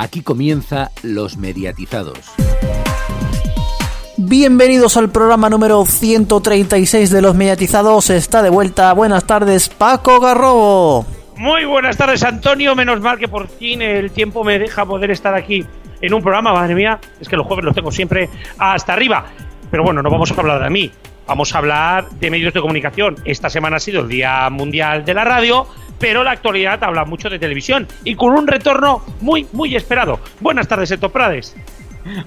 Aquí comienza Los Mediatizados. Bienvenidos al programa número 136 de Los Mediatizados. Está de vuelta. Buenas tardes, Paco Garrobo. Muy buenas tardes, Antonio. Menos mal que por fin el tiempo me deja poder estar aquí en un programa. Madre mía, es que los jueves los tengo siempre hasta arriba. Pero bueno, no vamos a hablar de mí. Vamos a hablar de medios de comunicación. Esta semana ha sido el Día Mundial de la Radio, pero la actualidad habla mucho de televisión y con un retorno muy, muy esperado. Buenas tardes, Eto Prades.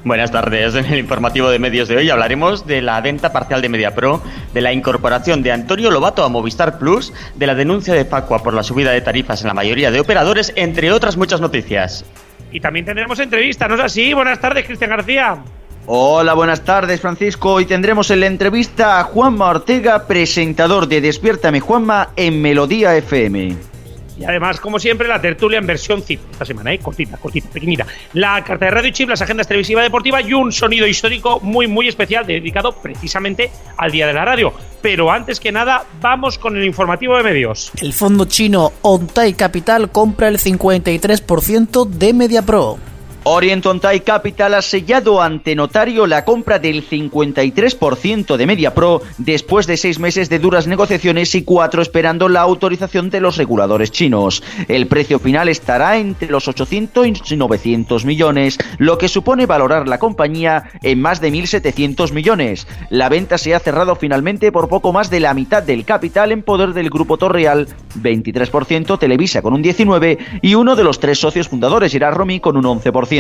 Buenas tardes. En el informativo de medios de hoy hablaremos de la venta parcial de MediaPro, de la incorporación de Antonio Lobato a Movistar Plus, de la denuncia de Facua por la subida de tarifas en la mayoría de operadores, entre otras muchas noticias. Y también tendremos entrevista, ¿no es así? Buenas tardes, Cristian García. Hola, buenas tardes Francisco. Hoy tendremos en la entrevista a Juanma Ortega, presentador de Despiértame Juanma en Melodía FM. Y además, como siempre, la tertulia en versión CIP esta semana, ¿eh? cortita, cortita, pequeñita. La carta de Radio Chip, las agendas televisiva deportiva y un sonido histórico muy, muy especial dedicado precisamente al Día de la Radio. Pero antes que nada, vamos con el informativo de medios. El fondo chino Ontai Capital compra el 53% de MediaPro. Orientontai Capital ha sellado ante notario la compra del 53% de MediaPro después de seis meses de duras negociaciones y cuatro esperando la autorización de los reguladores chinos. El precio final estará entre los 800 y 900 millones, lo que supone valorar la compañía en más de 1.700 millones. La venta se ha cerrado finalmente por poco más de la mitad del capital en poder del Grupo Torreal, 23% Televisa con un 19% y uno de los tres socios fundadores, Gerard Romy, con un 11%.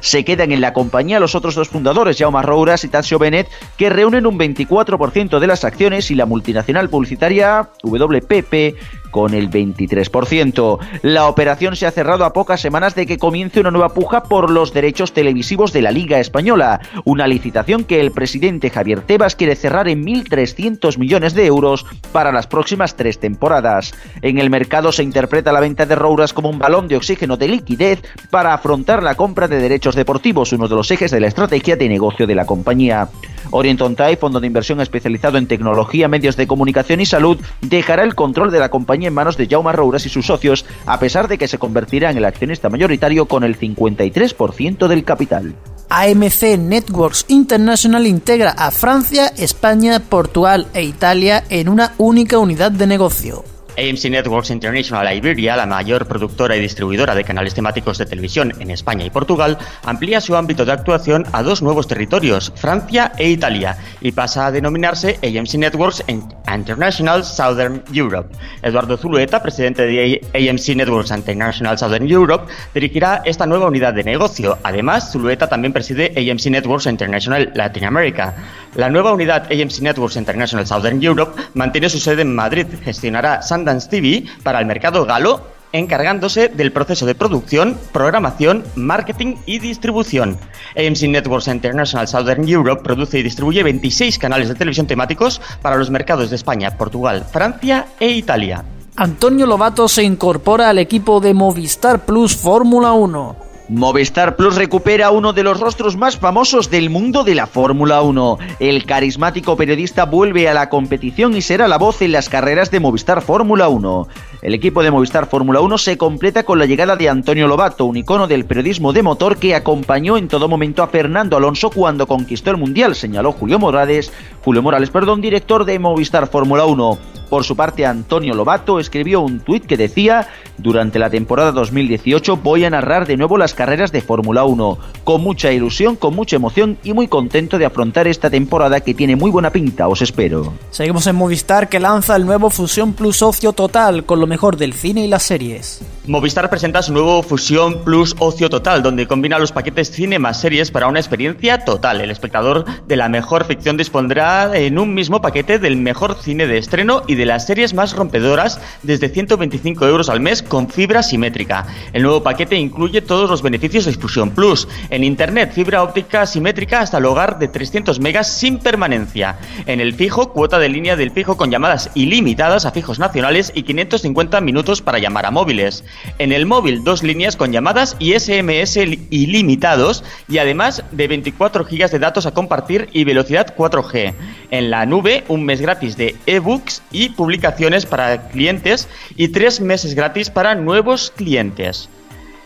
Se quedan en la compañía los otros dos fundadores, Jaume Rouras y Tasio Bennett, que reúnen un 24% de las acciones y la multinacional publicitaria WPP con el 23%. La operación se ha cerrado a pocas semanas de que comience una nueva puja por los derechos televisivos de la Liga Española, una licitación que el presidente Javier Tebas quiere cerrar en 1.300 millones de euros para las próximas tres temporadas. En el mercado se interpreta la venta de Rouras como un balón de oxígeno de liquidez para afrontar la compra de derechos deportivos, uno de los ejes de la estrategia de negocio de la compañía. Orientontai, fondo de inversión especializado en tecnología, medios de comunicación y salud, dejará el control de la compañía en manos de Jaume Rouras y sus socios, a pesar de que se convertirá en el accionista mayoritario con el 53% del capital. AMC Networks International integra a Francia, España, Portugal e Italia en una única unidad de negocio. AMC Networks International Iberia, la mayor productora y distribuidora de canales temáticos de televisión en España y Portugal, amplía su ámbito de actuación a dos nuevos territorios, Francia e Italia, y pasa a denominarse AMC Networks International Southern Europe. Eduardo Zulueta, presidente de AMC Networks International Southern Europe, dirigirá esta nueva unidad de negocio. Además, Zulueta también preside AMC Networks International Latin America. La nueva unidad AMC Networks International Southern Europe mantiene su sede en Madrid, gestionará Sundance TV para el mercado galo, encargándose del proceso de producción, programación, marketing y distribución. AMC Networks International Southern Europe produce y distribuye 26 canales de televisión temáticos para los mercados de España, Portugal, Francia e Italia. Antonio Lobato se incorpora al equipo de Movistar Plus Fórmula 1. Movistar Plus recupera uno de los rostros más famosos del mundo de la Fórmula 1. El carismático periodista vuelve a la competición y será la voz en las carreras de Movistar Fórmula 1. El equipo de Movistar Fórmula 1 se completa con la llegada de Antonio Lobato, un icono del periodismo de motor que acompañó en todo momento a Fernando Alonso cuando conquistó el Mundial, señaló Julio Morales, Julio Morales, perdón, director de Movistar Fórmula 1. Por su parte, Antonio Lobato escribió un tuit que decía, durante la temporada 2018 voy a narrar de nuevo las carreras de Fórmula 1, con mucha ilusión, con mucha emoción y muy contento de afrontar esta temporada que tiene muy buena pinta, os espero. Seguimos en Movistar que lanza el nuevo Fusión Plus Ocio Total con lo mejor del cine y las series. Movistar presenta su nuevo Fusión Plus Ocio Total, donde combina los paquetes cine más series para una experiencia total. El espectador de la mejor ficción dispondrá en un mismo paquete del mejor cine de estreno y de las series más rompedoras desde 125 euros al mes con fibra simétrica. El nuevo paquete incluye todos los beneficios de Fusión Plus. En Internet, fibra óptica simétrica hasta el hogar de 300 megas sin permanencia. En el fijo, cuota de línea del fijo con llamadas ilimitadas a fijos nacionales y 550 minutos para llamar a móviles. En el móvil, dos líneas con llamadas y SMS ilimitados y además de 24 gigas de datos a compartir y velocidad 4G. En la nube, un mes gratis de ebooks y publicaciones para clientes y tres meses gratis para nuevos clientes.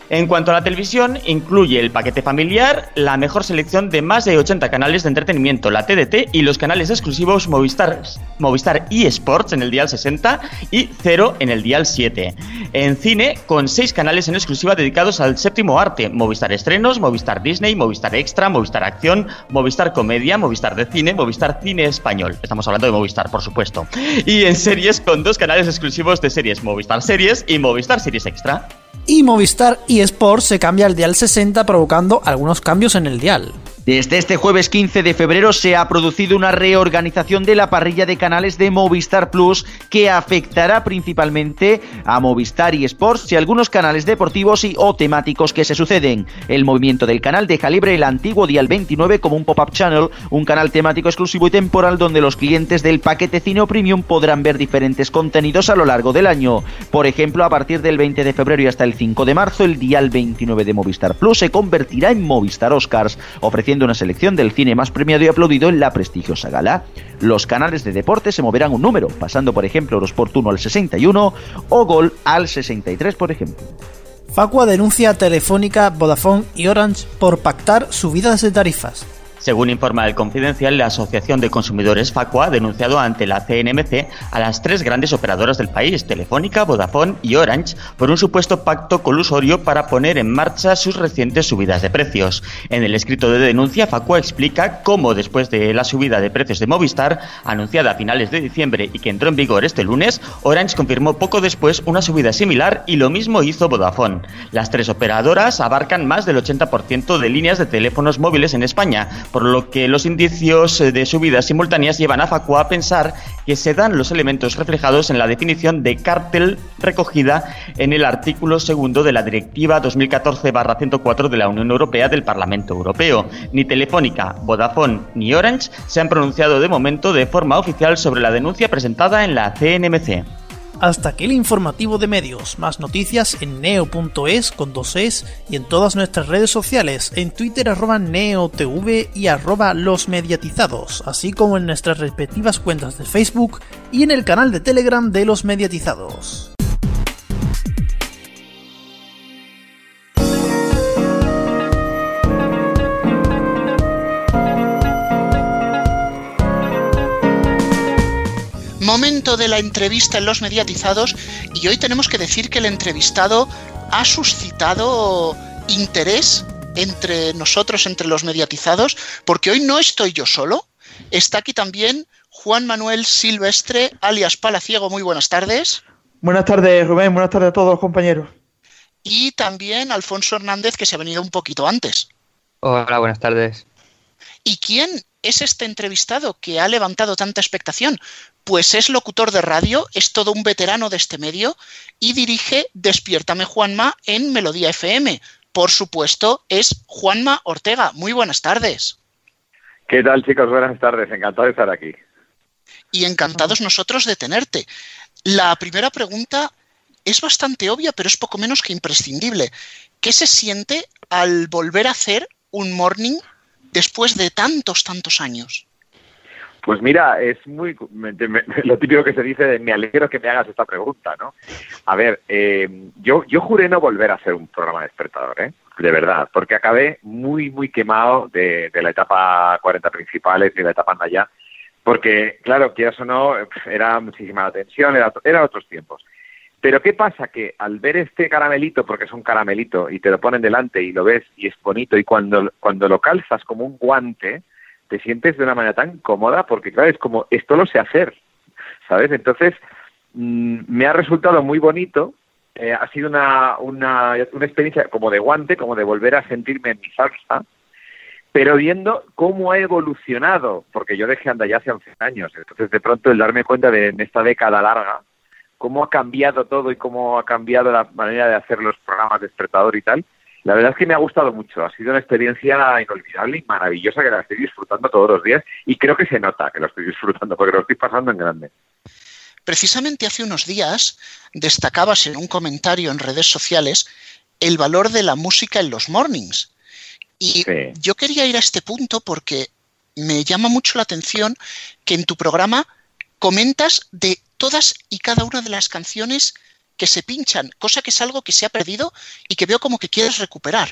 En cuanto a la televisión, incluye el paquete familiar, la mejor selección de más de 80 canales de entretenimiento, la TDT y los canales exclusivos Movistar, Movistar eSports en el dial 60 y 0 en el dial 7. En cine, con 6 canales en exclusiva dedicados al séptimo arte, Movistar Estrenos, Movistar Disney, Movistar Extra, Movistar Acción, Movistar Comedia, Movistar de Cine, Movistar Cine Español. Estamos hablando de Movistar, por supuesto. Y en series, con dos canales exclusivos de series, Movistar Series y Movistar Series Extra y Movistar eSports se cambia al dial 60 provocando algunos cambios en el dial. Desde este jueves 15 de febrero se ha producido una reorganización de la parrilla de canales de Movistar Plus que afectará principalmente a Movistar y Sports y algunos canales deportivos y o temáticos que se suceden. El movimiento del canal deja libre el antiguo Dial 29 como un pop-up channel, un canal temático exclusivo y temporal donde los clientes del paquete Cine Premium podrán ver diferentes contenidos a lo largo del año. Por ejemplo, a partir del 20 de febrero y hasta el 5 de marzo, el Dial 29 de Movistar Plus se convertirá en Movistar Oscars, ofreciendo una selección del cine más premiado y aplaudido en la prestigiosa gala. Los canales de deporte se moverán un número, pasando por ejemplo Eurosport 1 al 61 o Gol al 63 por ejemplo. Facua denuncia a Telefónica, Vodafone y Orange por pactar subidas de tarifas. Según informa el Confidencial, la Asociación de Consumidores Facua ha denunciado ante la CNMC a las tres grandes operadoras del país, Telefónica, Vodafone y Orange, por un supuesto pacto colusorio para poner en marcha sus recientes subidas de precios. En el escrito de denuncia, Facua explica cómo después de la subida de precios de Movistar, anunciada a finales de diciembre y que entró en vigor este lunes, Orange confirmó poco después una subida similar y lo mismo hizo Vodafone. Las tres operadoras abarcan más del 80% de líneas de teléfonos móviles en España, por lo que los indicios de subidas simultáneas llevan a Facua a pensar que se dan los elementos reflejados en la definición de cártel recogida en el artículo segundo de la Directiva 2014-104 de la Unión Europea del Parlamento Europeo. Ni Telefónica, Vodafone ni Orange se han pronunciado de momento de forma oficial sobre la denuncia presentada en la CNMC. Hasta aquí el informativo de medios. Más noticias en neo.es con dos es y en todas nuestras redes sociales, en Twitter arroba neotv y arroba los mediatizados, así como en nuestras respectivas cuentas de Facebook y en el canal de Telegram de los mediatizados. Momento de la entrevista en los mediatizados y hoy tenemos que decir que el entrevistado ha suscitado interés entre nosotros, entre los mediatizados, porque hoy no estoy yo solo, está aquí también Juan Manuel Silvestre, alias Palaciego, muy buenas tardes. Buenas tardes, Rubén, buenas tardes a todos los compañeros. Y también Alfonso Hernández, que se ha venido un poquito antes. Hola, buenas tardes. ¿Y quién es este entrevistado que ha levantado tanta expectación? Pues es locutor de radio, es todo un veterano de este medio y dirige Despiértame Juanma en Melodía FM. Por supuesto, es Juanma Ortega. Muy buenas tardes. ¿Qué tal, chicos? Buenas tardes. Encantado de estar aquí. Y encantados nosotros de tenerte. La primera pregunta es bastante obvia, pero es poco menos que imprescindible. ¿Qué se siente al volver a hacer un morning después de tantos, tantos años? Pues mira, es muy lo típico que se dice de me alegro que me hagas esta pregunta, ¿no? A ver, eh, yo, yo juré no volver a hacer un programa despertador, ¿eh? De verdad, porque acabé muy, muy quemado de, la etapa 40 principales y de la etapa allá, porque, claro, quieras o no, era muchísima atención, era, eran otros tiempos. Pero ¿qué pasa? Que al ver este caramelito, porque es un caramelito, y te lo ponen delante y lo ves y es bonito, y cuando, cuando lo calzas como un guante, te sientes de una manera tan cómoda porque, claro, es como, esto lo sé hacer, ¿sabes? Entonces, mm, me ha resultado muy bonito, eh, ha sido una, una, una experiencia como de guante, como de volver a sentirme en mi salsa, pero viendo cómo ha evolucionado, porque yo dejé andar ya hace 11 años, entonces de pronto el darme cuenta de en esta década larga, cómo ha cambiado todo y cómo ha cambiado la manera de hacer los programas de despertador y tal, la verdad es que me ha gustado mucho, ha sido una experiencia inolvidable y maravillosa que la estoy disfrutando todos los días y creo que se nota que lo estoy disfrutando porque lo estoy pasando en grande. Precisamente hace unos días destacabas en un comentario en redes sociales el valor de la música en los mornings. Y yo quería ir a este punto porque me llama mucho la atención que en tu programa comentas de todas y cada una de las canciones que se pinchan, cosa que es algo que se ha perdido y que veo como que quieres recuperar.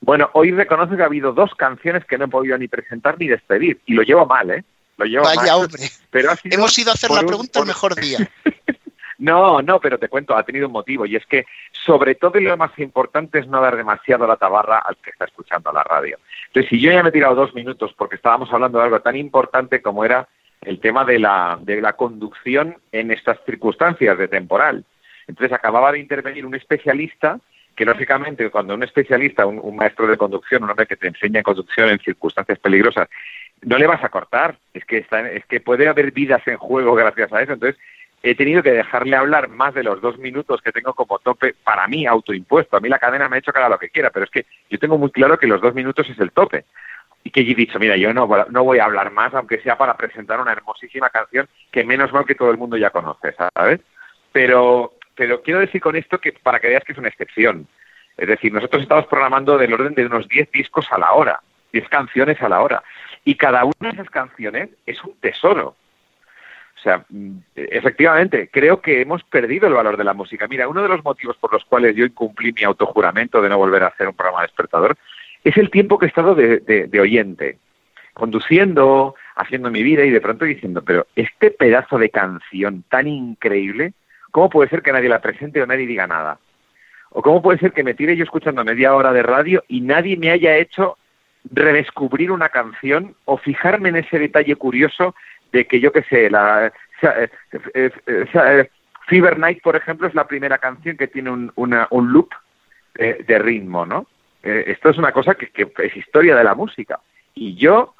Bueno, hoy reconozco que ha habido dos canciones que no he podido ni presentar ni despedir, y lo llevo mal, ¿eh? Lo llevo Vaya mal. hombre. Pero sido Hemos ido a hacer la un- pregunta por- el mejor día. No, no, pero te cuento, ha tenido un motivo y es que sobre todo y lo más importante es no dar demasiado la tabarra al que está escuchando la radio. Entonces, si yo ya me he tirado dos minutos porque estábamos hablando de algo tan importante como era el tema de la, de la conducción en estas circunstancias de temporal. Entonces, acababa de intervenir un especialista que, lógicamente, cuando un especialista, un, maestro de conducción, un hombre que te enseña conducción en circunstancias peligrosas, no le vas a cortar. Es que, está, es que puede haber vidas en juego gracias a eso. Entonces, he tenido que dejarle hablar más de los dos minutos que tengo como tope para mí autoimpuesto. A mí la cadena me ha hecho haga lo que quiera, pero es que yo tengo muy claro que los dos minutos es el tope. Y que he dicho, mira, yo no, no voy a hablar más, aunque sea para presentar una hermosísima canción que menos mal que todo el mundo ya conoce, ¿sabes? Pero, pero quiero decir con esto que para que veas que es una excepción. Es decir, nosotros estamos programando del orden de unos 10 discos a la hora, 10 canciones a la hora. Y cada una de esas canciones es un tesoro. O sea, mm, efectivamente, creo que hemos perdido el valor de la música. Mira, uno de los motivos por los cuales yo incumplí mi autojuramento de no volver a hacer un programa despertador es el tiempo que he estado de, de- de oyente, conduciendo, haciendo mi vida y de pronto diciendo, pero este pedazo de canción tan increíble, ¿cómo puede ser que nadie la presente o nadie diga nada? ¿O cómo puede ser que me tire yo escuchando media hora de radio y nadie me haya hecho redescubrir una canción o fijarme en ese detalle curioso de que yo qué sé, la eh, eh, eh, Fever Night, por ejemplo, es la primera canción que tiene un, una- un loop de ritmo, ¿no? Esto es una cosa que, que es historia de la música. Y yo,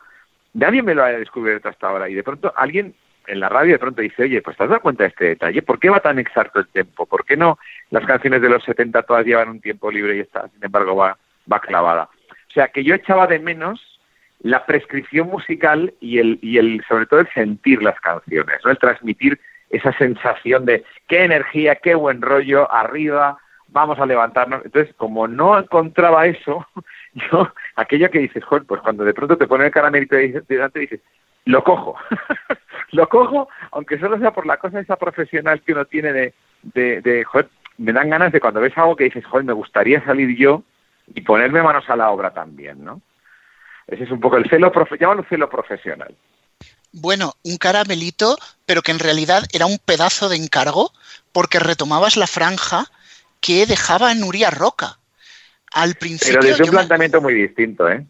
nadie me lo ha descubierto hasta ahora. Y de pronto alguien en la radio de pronto dice, oye, pues te has dado cuenta de este detalle, ¿por qué va tan exacto el tiempo? ¿Por qué no las canciones de los 70 todas llevan un tiempo libre y esta, sin embargo, va, va clavada? O sea, que yo echaba de menos la prescripción musical y el, y el sobre todo el sentir las canciones, ¿no? el transmitir esa sensación de qué energía, qué buen rollo, arriba, vamos a levantarnos. Entonces, como no encontraba eso, yo, aquello que dices, joder, pues cuando de pronto te pone el caramelito de- delante dices, lo cojo, lo cojo, aunque solo sea por la cosa esa profesional que uno tiene de, de, de, joder, me dan ganas de cuando ves algo que dices, joder, me gustaría salir yo y ponerme manos a la obra también, ¿no? Ese es un poco el celo, profe llámalo celo profesional. Bueno, un caramelito, pero que en realidad era un pedazo de encargo porque retomabas la franja que dejaba Nuria Roca. Al principio Pero desde un me- planteamiento muy distinto, ¿eh?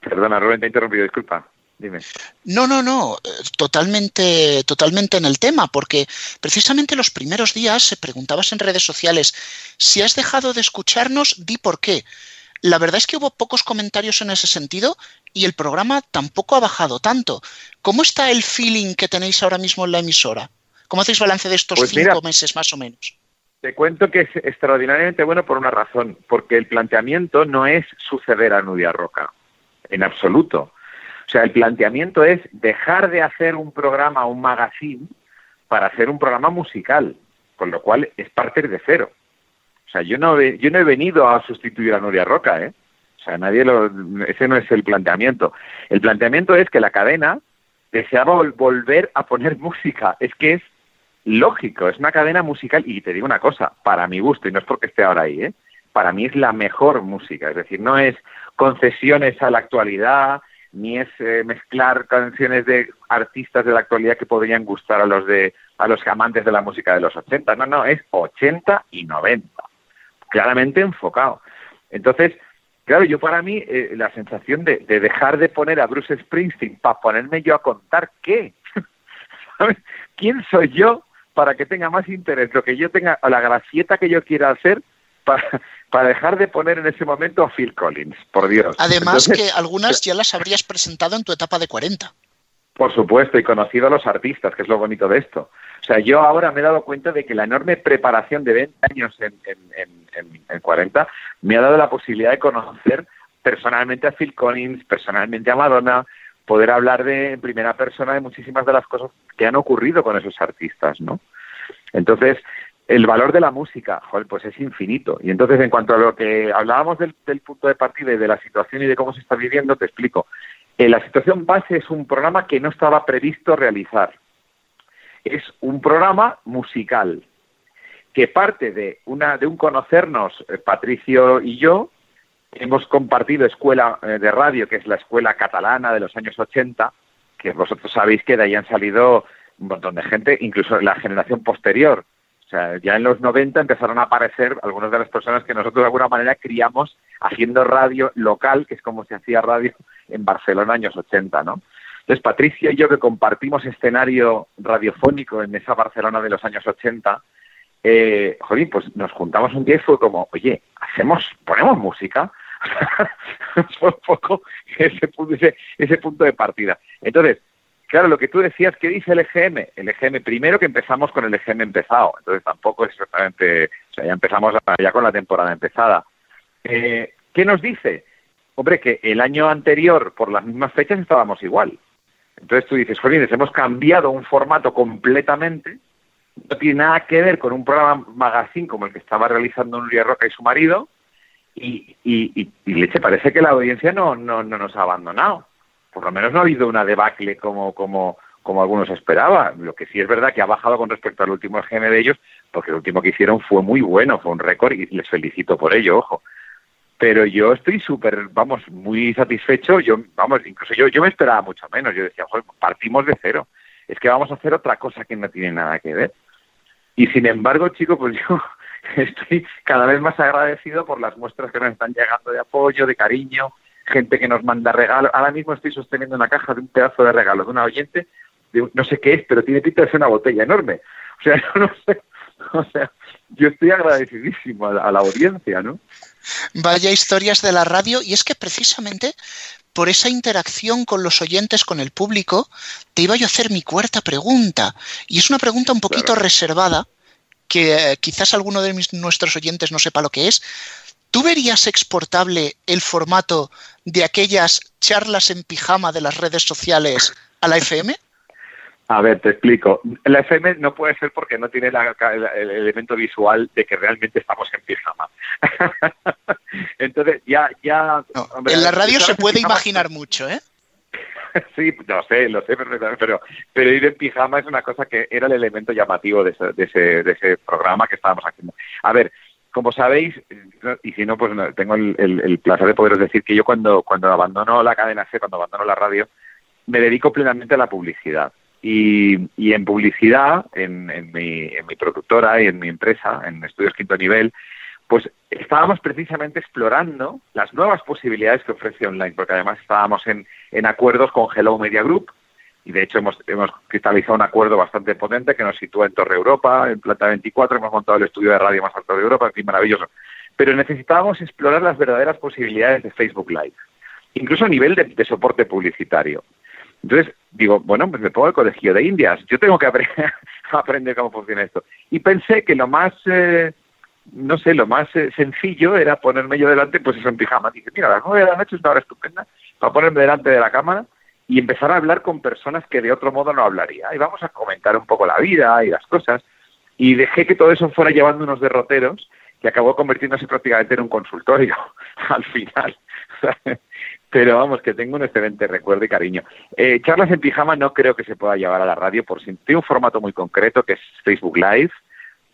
Perdona, Rubén, te he interrumpido, disculpa. Dime. No, no, no, eh, totalmente, totalmente en el tema, porque precisamente los primeros días se preguntabas en redes sociales si has dejado de escucharnos, di por qué. La verdad es que hubo pocos comentarios en ese sentido y el programa tampoco ha bajado tanto. ¿Cómo está el feeling que tenéis ahora mismo en la emisora? ¿Cómo hacéis balance de estos Pues cinco mira, meses más o menos? Te cuento que es extraordinariamente bueno por una razón, porque el planteamiento no es suceder a Nudia Roca, en absoluto. O sea, el planteamiento es dejar de hacer un programa, un magazine, para hacer un programa musical, con lo cual es partir de cero. O sea, yo no, yo no he venido a sustituir a Nuria Roca, ¿eh? O sea, nadie lo, ese no es el planteamiento. El planteamiento es que la cadena deseaba vol- volver a poner música. Es que es lógico, es una cadena musical y te digo una cosa, para mi gusto, y no es porque esté ahora ahí, ¿eh? para mí es la mejor música, es decir, no es concesiones a la actualidad, ni es eh, mezclar canciones de artistas de la actualidad que podrían gustar a los de a los amantes de la música de los 80, no, no, es 80 y 90, claramente enfocado. Entonces, claro, yo para mí eh, la sensación de, de dejar de poner a Bruce Springsteen para ponerme yo a contar qué. ¿Quién soy yo para que tenga más interés lo que yo tenga o la gracieta que yo quiera hacer para, para dejar de poner en ese momento a Phil Collins, por Dios. Además Entonces, que algunas ya las habrías presentado en tu etapa de 40. Por supuesto, y conocido a los artistas, que es lo bonito de esto. O sea, yo ahora me he dado cuenta de que la enorme preparación de 20 años en, en, en, en- en 40 me ha dado la posibilidad de conocer personalmente a Phil Collins, personalmente a Madonna, poder hablar de en primera persona de muchísimas de las cosas que han ocurrido con esos artistas, ¿no? Entonces, el valor de la música, pues es infinito. Y entonces, en cuanto a lo que hablábamos del, del punto de partida y de la situación y de cómo se está viviendo, te explico. Eh, la situación base es un programa que no estaba previsto realizar. Es un programa musical que parte de, una, de un conocernos, eh, Patricio y yo, hemos compartido escuela eh, de radio, que es la escuela catalana de los años 80, que vosotros sabéis que de ahí han salido un montón de gente, incluso la generación posterior. Sea, ya en los 90 empezaron a aparecer algunas de las personas que nosotros de alguna manera criamos haciendo radio local, que es como se hacía radio en Barcelona años 80, ¿no? Entonces, Patricia y yo que compartimos escenario radiofónico en esa Barcelona de los años 80, eh, jolín, pues nos juntamos un día y fue como, oye, hacemos, ponemos música. fue un poco ese punto, ese, punto de partida. Entonces, claro, lo que tú decías, ¿qué dice el EGM? El EGM, primero que empezamos con el EGM empezado, entonces tampoco es exactamente, o sea, ya empezamos ya con la temporada empezada. Eh, ¿Qué nos dice? Hombre, que el año anterior, por las mismas fechas, estábamos igual. Entonces tú dices, jolines, hemos cambiado un formato completamente, no tiene nada que ver con un programa magazine como el que estaba realizando Nuria Roca y su marido, y, y, y, leche, parece que la audiencia no, no, no nos ha abandonado. Por lo menos no ha habido una debacle como, como, como algunos esperaban. Lo que sí es verdad que ha bajado con respecto al último GM de ellos, porque el último que hicieron fue muy bueno, fue un récord y les felicito por ello, ojo pero yo estoy súper, vamos, muy satisfecho. Yo, vamos, incluso yo, yo me esperaba mucho menos. Yo decía, joder, partimos de cero. Es que vamos a hacer otra cosa que no tiene nada que ver. Y sin embargo, chico, pues yo estoy cada vez más agradecido por las muestras que nos están llegando de apoyo, de cariño, gente que nos manda regalos. Ahora mismo estoy sosteniendo una caja de un pedazo de regalo de una oyente, de, no sé qué es, pero tiene pinta de ser una botella enorme. O sea, no sé, o sea, yo estoy agradecidísimo a la audiencia, ¿no? Vaya historias de la radio. Y es que precisamente por esa interacción con los oyentes, con el público, te iba yo a hacer mi cuarta pregunta. Y es una pregunta un poquito reservada, que eh, quizás alguno de nuestros oyentes no sepa lo que es. ¿Tú verías exportable el formato de aquellas charlas en pijama de las redes sociales a la FM? A ver, te explico. La FM no puede ser porque no tiene el, elemento visual de que realmente estamos en pijama. Entonces, ya... ya en la radio se puede imaginar mucho, ¿eh? sí, lo sé, lo sé perfectamente, pero, pero ir en pijama es una cosa que era el elemento llamativo de ese, de ese, de ese programa que estábamos haciendo. A ver, como sabéis, y si no, pues tengo el, el, placer de poderos decir que yo cuando, cuando abandono la cadena C, cuando abandono la radio, me dedico plenamente a la publicidad. Y, y en publicidad, en, en, mi, en mi productora y en mi empresa, en Estudios Quinto Nivel, pues estábamos precisamente explorando las nuevas posibilidades que ofrece online, porque además estábamos en acuerdos con Hello Media Group, y de hecho hemos, hemos cristalizado un acuerdo bastante potente que nos sitúa en Torre Europa, en Planta 24, hemos montado el estudio de radio más alto de Europa, en fin, maravilloso. Pero necesitábamos explorar las verdaderas posibilidades de Facebook Live, incluso a nivel de soporte publicitario. Entonces, digo, bueno, pues me pongo el colegio de Indias, yo tengo que aprender cómo funciona esto. Y pensé que lo más, eh, no sé, lo más eh, sencillo era ponerme yo delante, pues eso en pijama. Dije, mira, a las nueve de la noche es una hora estupenda para ponerme delante de la cámara y empezar a hablar con personas que de otro modo no hablaría. Y vamos a comentar un poco la vida y las cosas. Y dejé que todo eso fuera llevando unos derroteros que acabó convirtiéndose prácticamente en un consultorio al final. Pero vamos, que tengo un excelente recuerdo y cariño. Eh, charlas en pijama no creo que se pueda llevar a la radio por si tiene un formato muy concreto que es Facebook Live.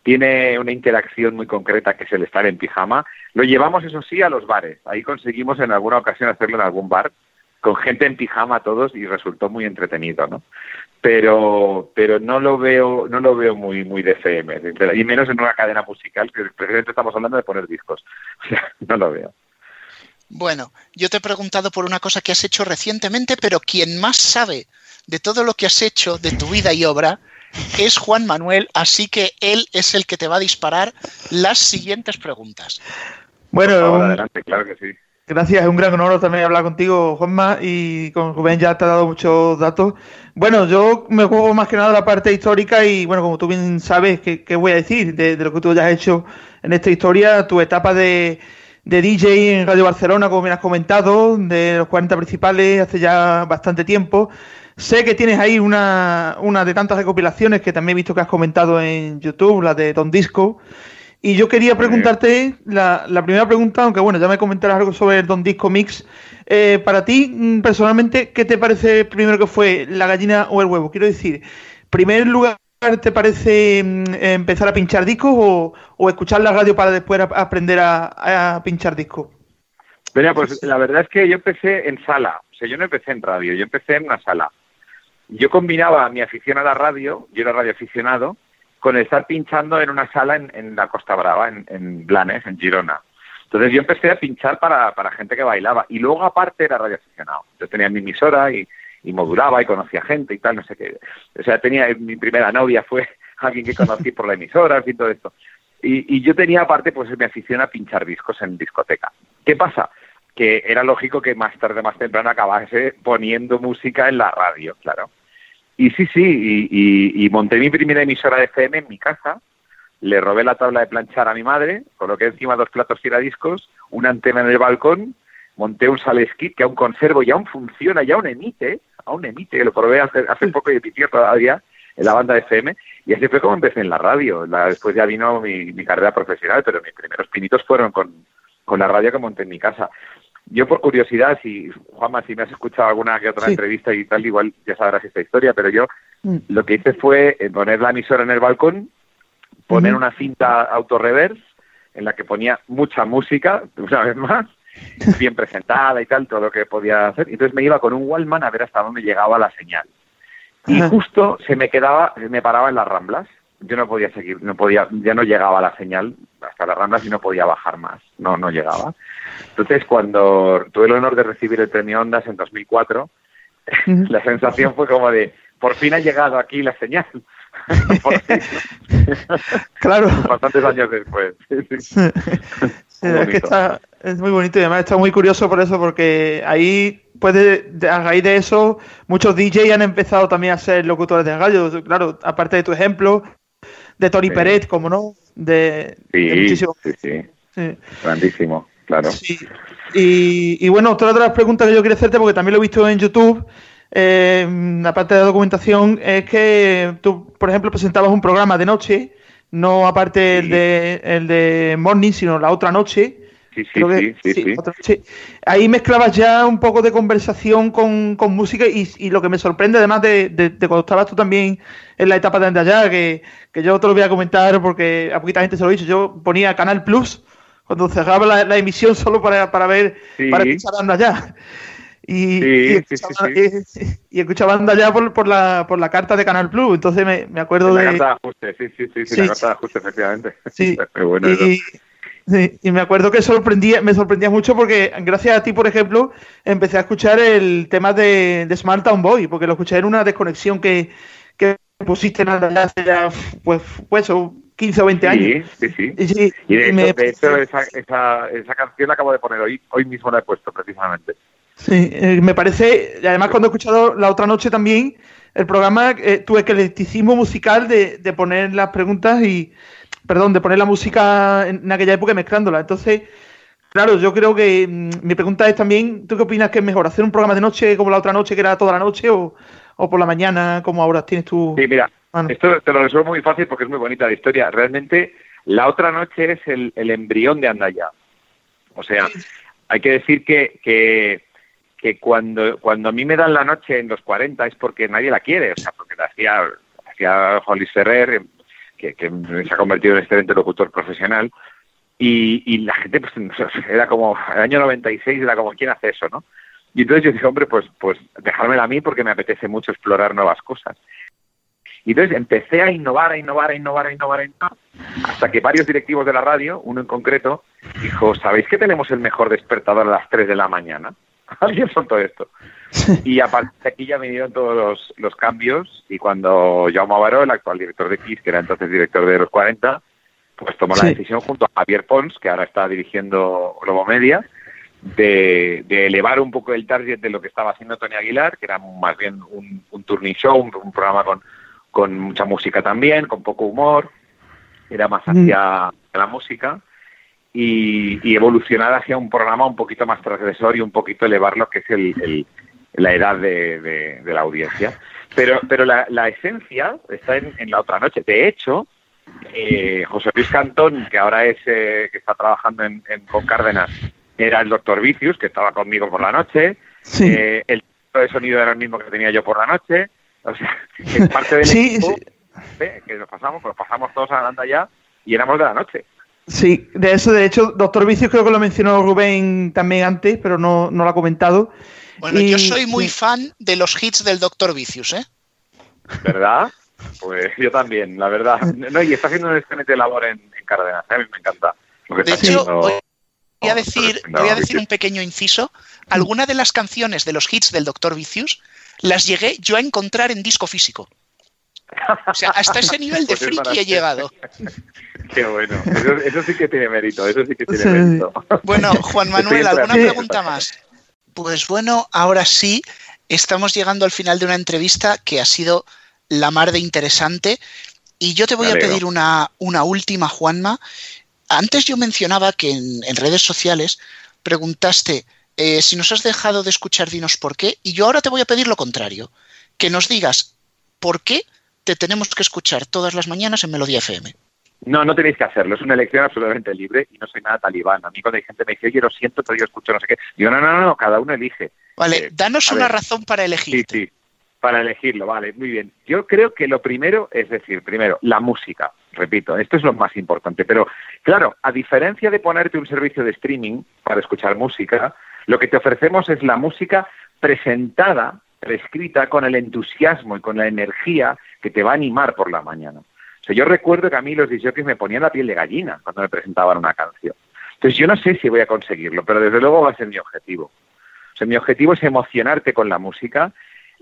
Tiene una interacción muy concreta que es el estar en pijama. Lo llevamos, eso sí, a los bares. Ahí conseguimos en alguna ocasión hacerlo en algún bar con gente en pijama todos y resultó muy entretenido, ¿no? Pero pero no lo veo no lo veo muy muy de FM y menos en una cadena musical que precisamente estamos hablando de poner discos. O sea, no lo veo. Bueno, yo te he preguntado por una cosa que has hecho recientemente, pero quien más sabe de todo lo que has hecho, de tu vida y obra, es Juan Manuel, así que él es el que te va a disparar las siguientes preguntas. Bueno, adelante, claro que sí. Gracias, es un gran honor también hablar contigo, Juanma, y con Rubén ya te ha dado muchos datos. Bueno, yo me juego más que nada la parte histórica y, bueno, como tú bien sabes, ¿qué, voy a decir de, lo que tú ya has hecho en esta historia? Tu etapa de, de DJ en Radio Barcelona, como bien has comentado, de los 40 principales hace ya bastante tiempo. Sé que tienes ahí una, una de tantas recopilaciones que también he visto que has comentado en YouTube, la de Don Disco. Y yo quería preguntarte la, la primera pregunta, aunque bueno, ya me comentarás algo sobre el Don Disco Mix. Eh, para ti, mm, personalmente, ¿qué te parece primero que fue la gallina o el huevo? Quiero decir, primer lugar te parece mm, empezar a pinchar discos o, o escuchar la radio para después aprender a, a pinchar discos? Mira, pues la verdad es que yo empecé en sala, o sea, yo no empecé en radio, yo empecé en una sala. Yo combinaba mi afición a la radio, yo era radioaficionado, con estar pinchando en una sala en, la Costa Brava, en, en, Blanes, en Girona. Entonces yo empecé a pinchar para, para gente que bailaba y luego aparte era radioaficionado. Yo tenía mi emisora y, y modulaba y conocía gente y tal, no sé qué. O sea, tenía mi primera novia fue alguien que conocí por la emisora, y todo esto. Y, y yo tenía aparte pues mi afición a pinchar discos en discoteca. ¿Qué pasa? Que era lógico que más tarde, más temprano acabase poniendo música en la radio, claro. Y sí, sí, y, monté mi primera emisora de FM en mi casa, le robé la tabla de planchar a mi madre, coloqué encima dos platos tiradiscos, una antena en el balcón, monté un saleskit que aún conservo y aún funciona, y aún emite, aún emite, lo probé hace, hace poco y emitió todavía en la banda de FM, y así fue como empecé en la radio. después ya vino mi, carrera profesional, pero mis primeros pinitos fueron con, con la radio que monté en mi casa. Yo por curiosidad, si Juanma, si me has escuchado alguna que otra entrevista y tal, igual ya sabrás esta historia, pero yo mm. lo que hice fue eh, poner la emisora en el balcón, poner una cinta auto-reverse en la que ponía mucha música, una vez más, bien presentada y tal, todo lo que podía hacer. Entonces me iba con un Wallman a ver hasta dónde llegaba la señal. Y justo se me quedaba, se me paraba en las ramblas. Yo no podía seguir, no podía, ya no llegaba la señal hasta las ramblas y no podía bajar más. No, no llegaba. Entonces, cuando tuve el honor de recibir el premio Ondas en 2004, la sensación fue como de, por fin ha llegado aquí la señal. claro. Bastantes años después. es que está, es muy bonito y además está muy curioso por eso, porque ahí, puede, a raíz de eso, muchos DJ han empezado también a ser locutores de radio. Claro, aparte de tu ejemplo, de Tony Peret, como no, de, sí, sí, sí, Grandísimo, claro. Y, y, bueno, otra de las preguntas que yo quería hacerte, porque también lo he visto en YouTube, eh, aparte de la documentación, es que tú, por ejemplo, presentabas un programa de noche, no aparte el, de, el de Morning, sino la otra noche. Sí, sí, sí, sí, Ahí mezclabas ya un poco de conversación con, con música y, y, lo que me sorprende además de, de, cuando estabas tú también en la etapa de allá, que, que yo te lo voy a comentar porque a poquita gente se lo he dicho, yo ponía Canal Plus cuando cerraba la, emisión solo para, para ver, para escuchar Anda Ya. Y, y, escuchaba, y, escuchaba Anda Ya por, por, la, por la carta de Canal Plus, entonces me, me acuerdo de... La carta de ajuste, sí, sí, sí, sí, la carta de ajuste, efectivamente. Sí, bueno y, Sí, y me acuerdo que sorprendía, me sorprendía mucho porque gracias a ti, por ejemplo, empecé a escuchar el tema de, de Smart Town Boy, porque lo escuché en una desconexión que, que pusiste en hace ya, pues, pues 15 o 20 años. Sí, sí, sí. Y, de, hecho, esa, esa, esa, canción la acabo de poner hoy, hoy mismo la he puesto precisamente. Sí, eh, me parece, y además cuando he escuchado la otra noche también el programa, eh, el eclecticismo musical de, de poner las preguntas y perdón, de poner la música en, aquella época mezclándola. Entonces, claro, yo creo que mm, mi pregunta es también, ¿tú qué opinas que es mejor? ¿Hacer un programa de noche como la otra noche, que era toda la noche, o, por la mañana, como ahora tienes tú? Sí, mira, esto te lo resuelvo muy fácil porque es muy bonita la historia. Realmente, la otra noche es el, embrión de Andaya. O sea, hay que decir que, que, que, cuando, cuando a mí me dan la noche en los 40 es porque nadie la quiere, o sea, porque la hacía, hacía Juan Luis Ferrer, que, se ha convertido en excelente locutor profesional. Y, y la gente, pues, era como, el año 96 era como, ¿quién hace eso, no? Y entonces yo dije, hombre, pues, pues dejármela a mí porque me apetece mucho explorar nuevas cosas. Y entonces empecé a innovar, a innovar, a innovar, a innovar, a innovar, hasta que varios directivos de la radio, uno en concreto, dijo, ¿sabéis que tenemos el mejor despertador a las 3 de la mañana? Alguien soltó esto. Y a partir de aquí ya vinieron todos los, cambios y cuando Jaume Baró, el actual director de Kiss, que era entonces director de los 40, pues tomó la decisión junto a Javier Pons, que ahora está dirigiendo Globo Media, de, elevar un poco el target de lo que estaba haciendo Tony Aguilar, que era más bien un, un turning show, un, programa con, con mucha música también, con poco humor, era más mm. hacia la música y, evolucionar hacia un programa un poquito más transgresor y un poquito elevar lo que es el, la edad de, la audiencia. Pero, pero la, esencia está en, la otra noche. De hecho, eh, José Luis Cantón, que ahora es eh, que está trabajando en, con Cárdenas, era el doctor Vicius, que estaba conmigo por la noche. Eh, el de sonido era el mismo que tenía yo por la noche. O sea, es parte del sí, ¿eh? que nos pasamos, pues pasamos todos a la ya y éramos de la noche. Sí, de eso, de hecho, Doctor Vicios creo que lo mencionó Rubén también antes, pero no, no lo ha comentado. Bueno, yo soy muy fan de los hits del Doctor Vicious, ¿eh? ¿Verdad? Pues yo también, la verdad. No, y está haciendo un excelente labor en, en Cárdenas, ¿eh? a mí me encanta. de hecho, voy a decir, voy a decir un pequeño inciso. Algunas de las canciones de los hits del Doctor Vicious las llegué yo a encontrar en disco físico. O sea, hasta ese nivel de pues friki he llegado. Qué bueno. Eso, sí que tiene mérito. Eso sí que tiene mérito. Bueno, Juan Manuel, ¿alguna pregunta más? Pues bueno, ahora sí, estamos llegando al final de una entrevista que ha sido la mar de interesante. Y yo te voy a pedir una, una, última, Juanma. Antes yo mencionaba que en, redes sociales preguntaste eh, si nos has dejado de escuchar, dinos por qué. Y yo ahora te voy a pedir lo contrario. Que nos digas por qué te tenemos que escuchar todas las mañanas en Melodía FM. No, no tenéis que hacerlo. Es una elección absolutamente libre y no soy nada talibán. A mí cuando hay gente me dice, oye, lo siento, pero yo escucho no sé qué. Digo, no, no, no, cada uno elige. Vale, eh, danos una razón para elegir. Sí, sí, para elegirlo, vale, muy bien. Yo creo que lo primero, es decir, primero, la música. Repito, esto es lo más importante. Pero, claro, a diferencia de ponerte un servicio de streaming para escuchar música, lo que te ofrecemos es la música presentada, prescrita con el entusiasmo y con la energía que te va a animar por la mañana yo recuerdo que a mí los disjockeys me ponían la piel de gallina cuando me presentaban una canción. Entonces yo no sé si voy a conseguirlo, pero desde luego va a ser mi objetivo. O sea, mi objetivo es emocionarte con la música,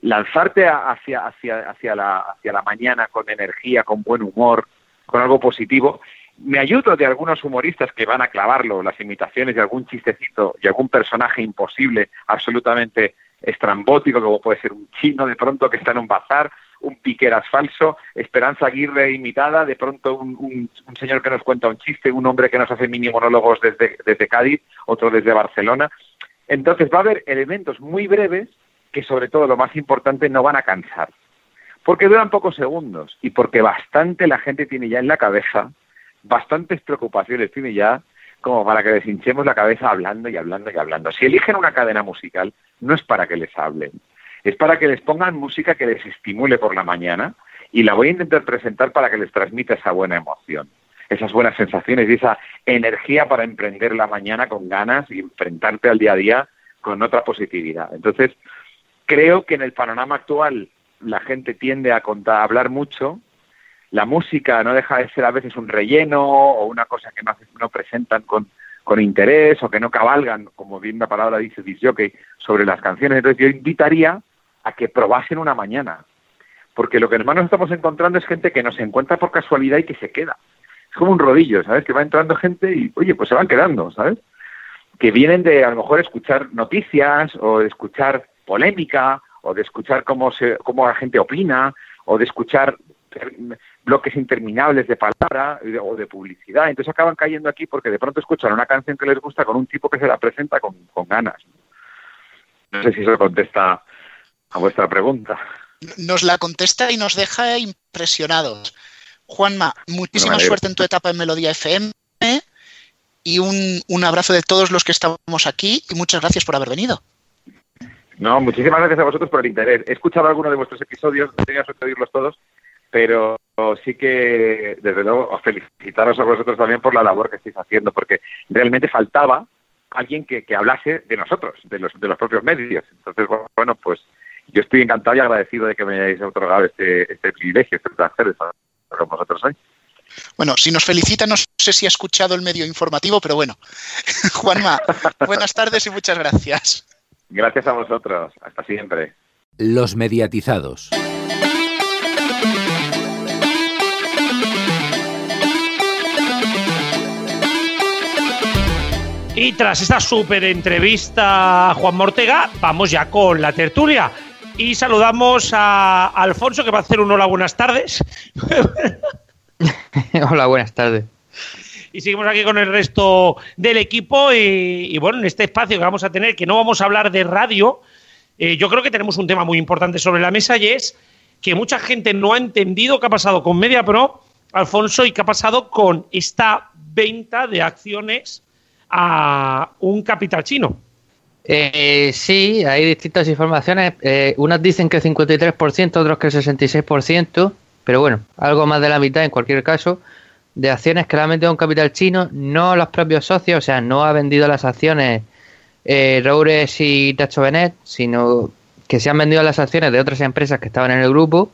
lanzarte hacia, hacia, hacia, la, hacia la mañana con energía, con buen humor, con algo positivo. Me ayudo de algunos humoristas que van a clavarlo, las imitaciones de algún chistecito y algún personaje imposible, absolutamente estrambótico, como puede ser un chino de pronto que está en un bazar, un piqueras falso, Esperanza Aguirre imitada, de pronto un, señor que nos cuenta un chiste, un hombre que nos hace mini monólogos desde, desde Cádiz, otro desde Barcelona. Entonces va a haber elementos muy breves que sobre todo lo más importante no van a cansar, porque duran pocos segundos y porque bastante la gente tiene ya en la cabeza, bastantes preocupaciones tiene ya como para que les hinchemos la cabeza hablando y hablando y hablando. Si eligen una cadena musical, no es para que les hablen, es para que les pongan música que les estimule por la mañana y la voy a intentar presentar para que les transmita esa buena emoción, esas buenas sensaciones y esa energía para emprender la mañana con ganas y enfrentarte al día a día con otra positividad. Entonces, creo que en el panorama actual la gente tiende a, contar, a hablar mucho, la música no deja de ser a veces un relleno o una cosa que no, no presentan con, con interés o que no cabalgan, como bien la palabra dice disjockey, sobre las canciones. Entonces yo invitaría a que probasen una mañana. Porque lo que hermanos estamos encontrando es gente que nos encuentra por casualidad y que se queda. Es como un rodillo, ¿sabes? Que va entrando gente y, oye, pues se van quedando, ¿sabes? Que vienen de a lo mejor escuchar noticias o de escuchar polémica o de escuchar cómo, se, cómo la gente opina o de escuchar bloques interminables de palabra o de publicidad. Entonces acaban cayendo aquí porque de pronto escuchan una canción que les gusta con un tipo que se la presenta con, con ganas. No sé si eso contesta a vuestra pregunta. Nos la contesta y nos deja impresionados. Juanma, muchísima suerte en tu etapa en Melodía FM y un, un, abrazo de todos los que estamos aquí y muchas gracias por haber venido. No, muchísimas gracias a vosotros por el interés. He escuchado algunos de vuestros episodios, no tenía suerte de oírlos todos, pero sí que, desde luego, felicitaros a vosotros también por la labor que estáis haciendo, porque realmente faltaba alguien que, que hablase de nosotros, de los, de los propios medios. Entonces, bueno, pues yo estoy encantado y agradecido de que me hayáis otorgado este, este privilegio, este placer de estar con vosotros hoy. Bueno, si nos felicita, no sé si ha escuchado el medio informativo, pero bueno. Juanma, buenas tardes y muchas gracias. Gracias a vosotros. Hasta siempre. Los mediatizados. Y tras esta súper entrevista a Juan Mortega, vamos ya con la tertulia. Y saludamos a Alfonso, que va a hacer un hola, buenas tardes. hola, buenas tardes. Y seguimos aquí con el resto del equipo. Y, bueno, en este espacio que vamos a tener, que no vamos a hablar de radio, eh, yo creo que tenemos un tema muy importante sobre la mesa y es que mucha gente no ha entendido qué ha pasado con MediaPro, Alfonso, y qué ha pasado con esta venta de acciones a un capital chino. Eh, sí, hay distintas informaciones. Eh, unas dicen que el 53%, otros que el 66%. pero bueno, algo más de la mitad en cualquier caso de acciones que le ha metido un capital chino, no los propios socios, o sea, no ha vendido las acciones eh, Roures y Tacho Benet, sino que se han vendido las acciones de otras empresas que estaban en el grupo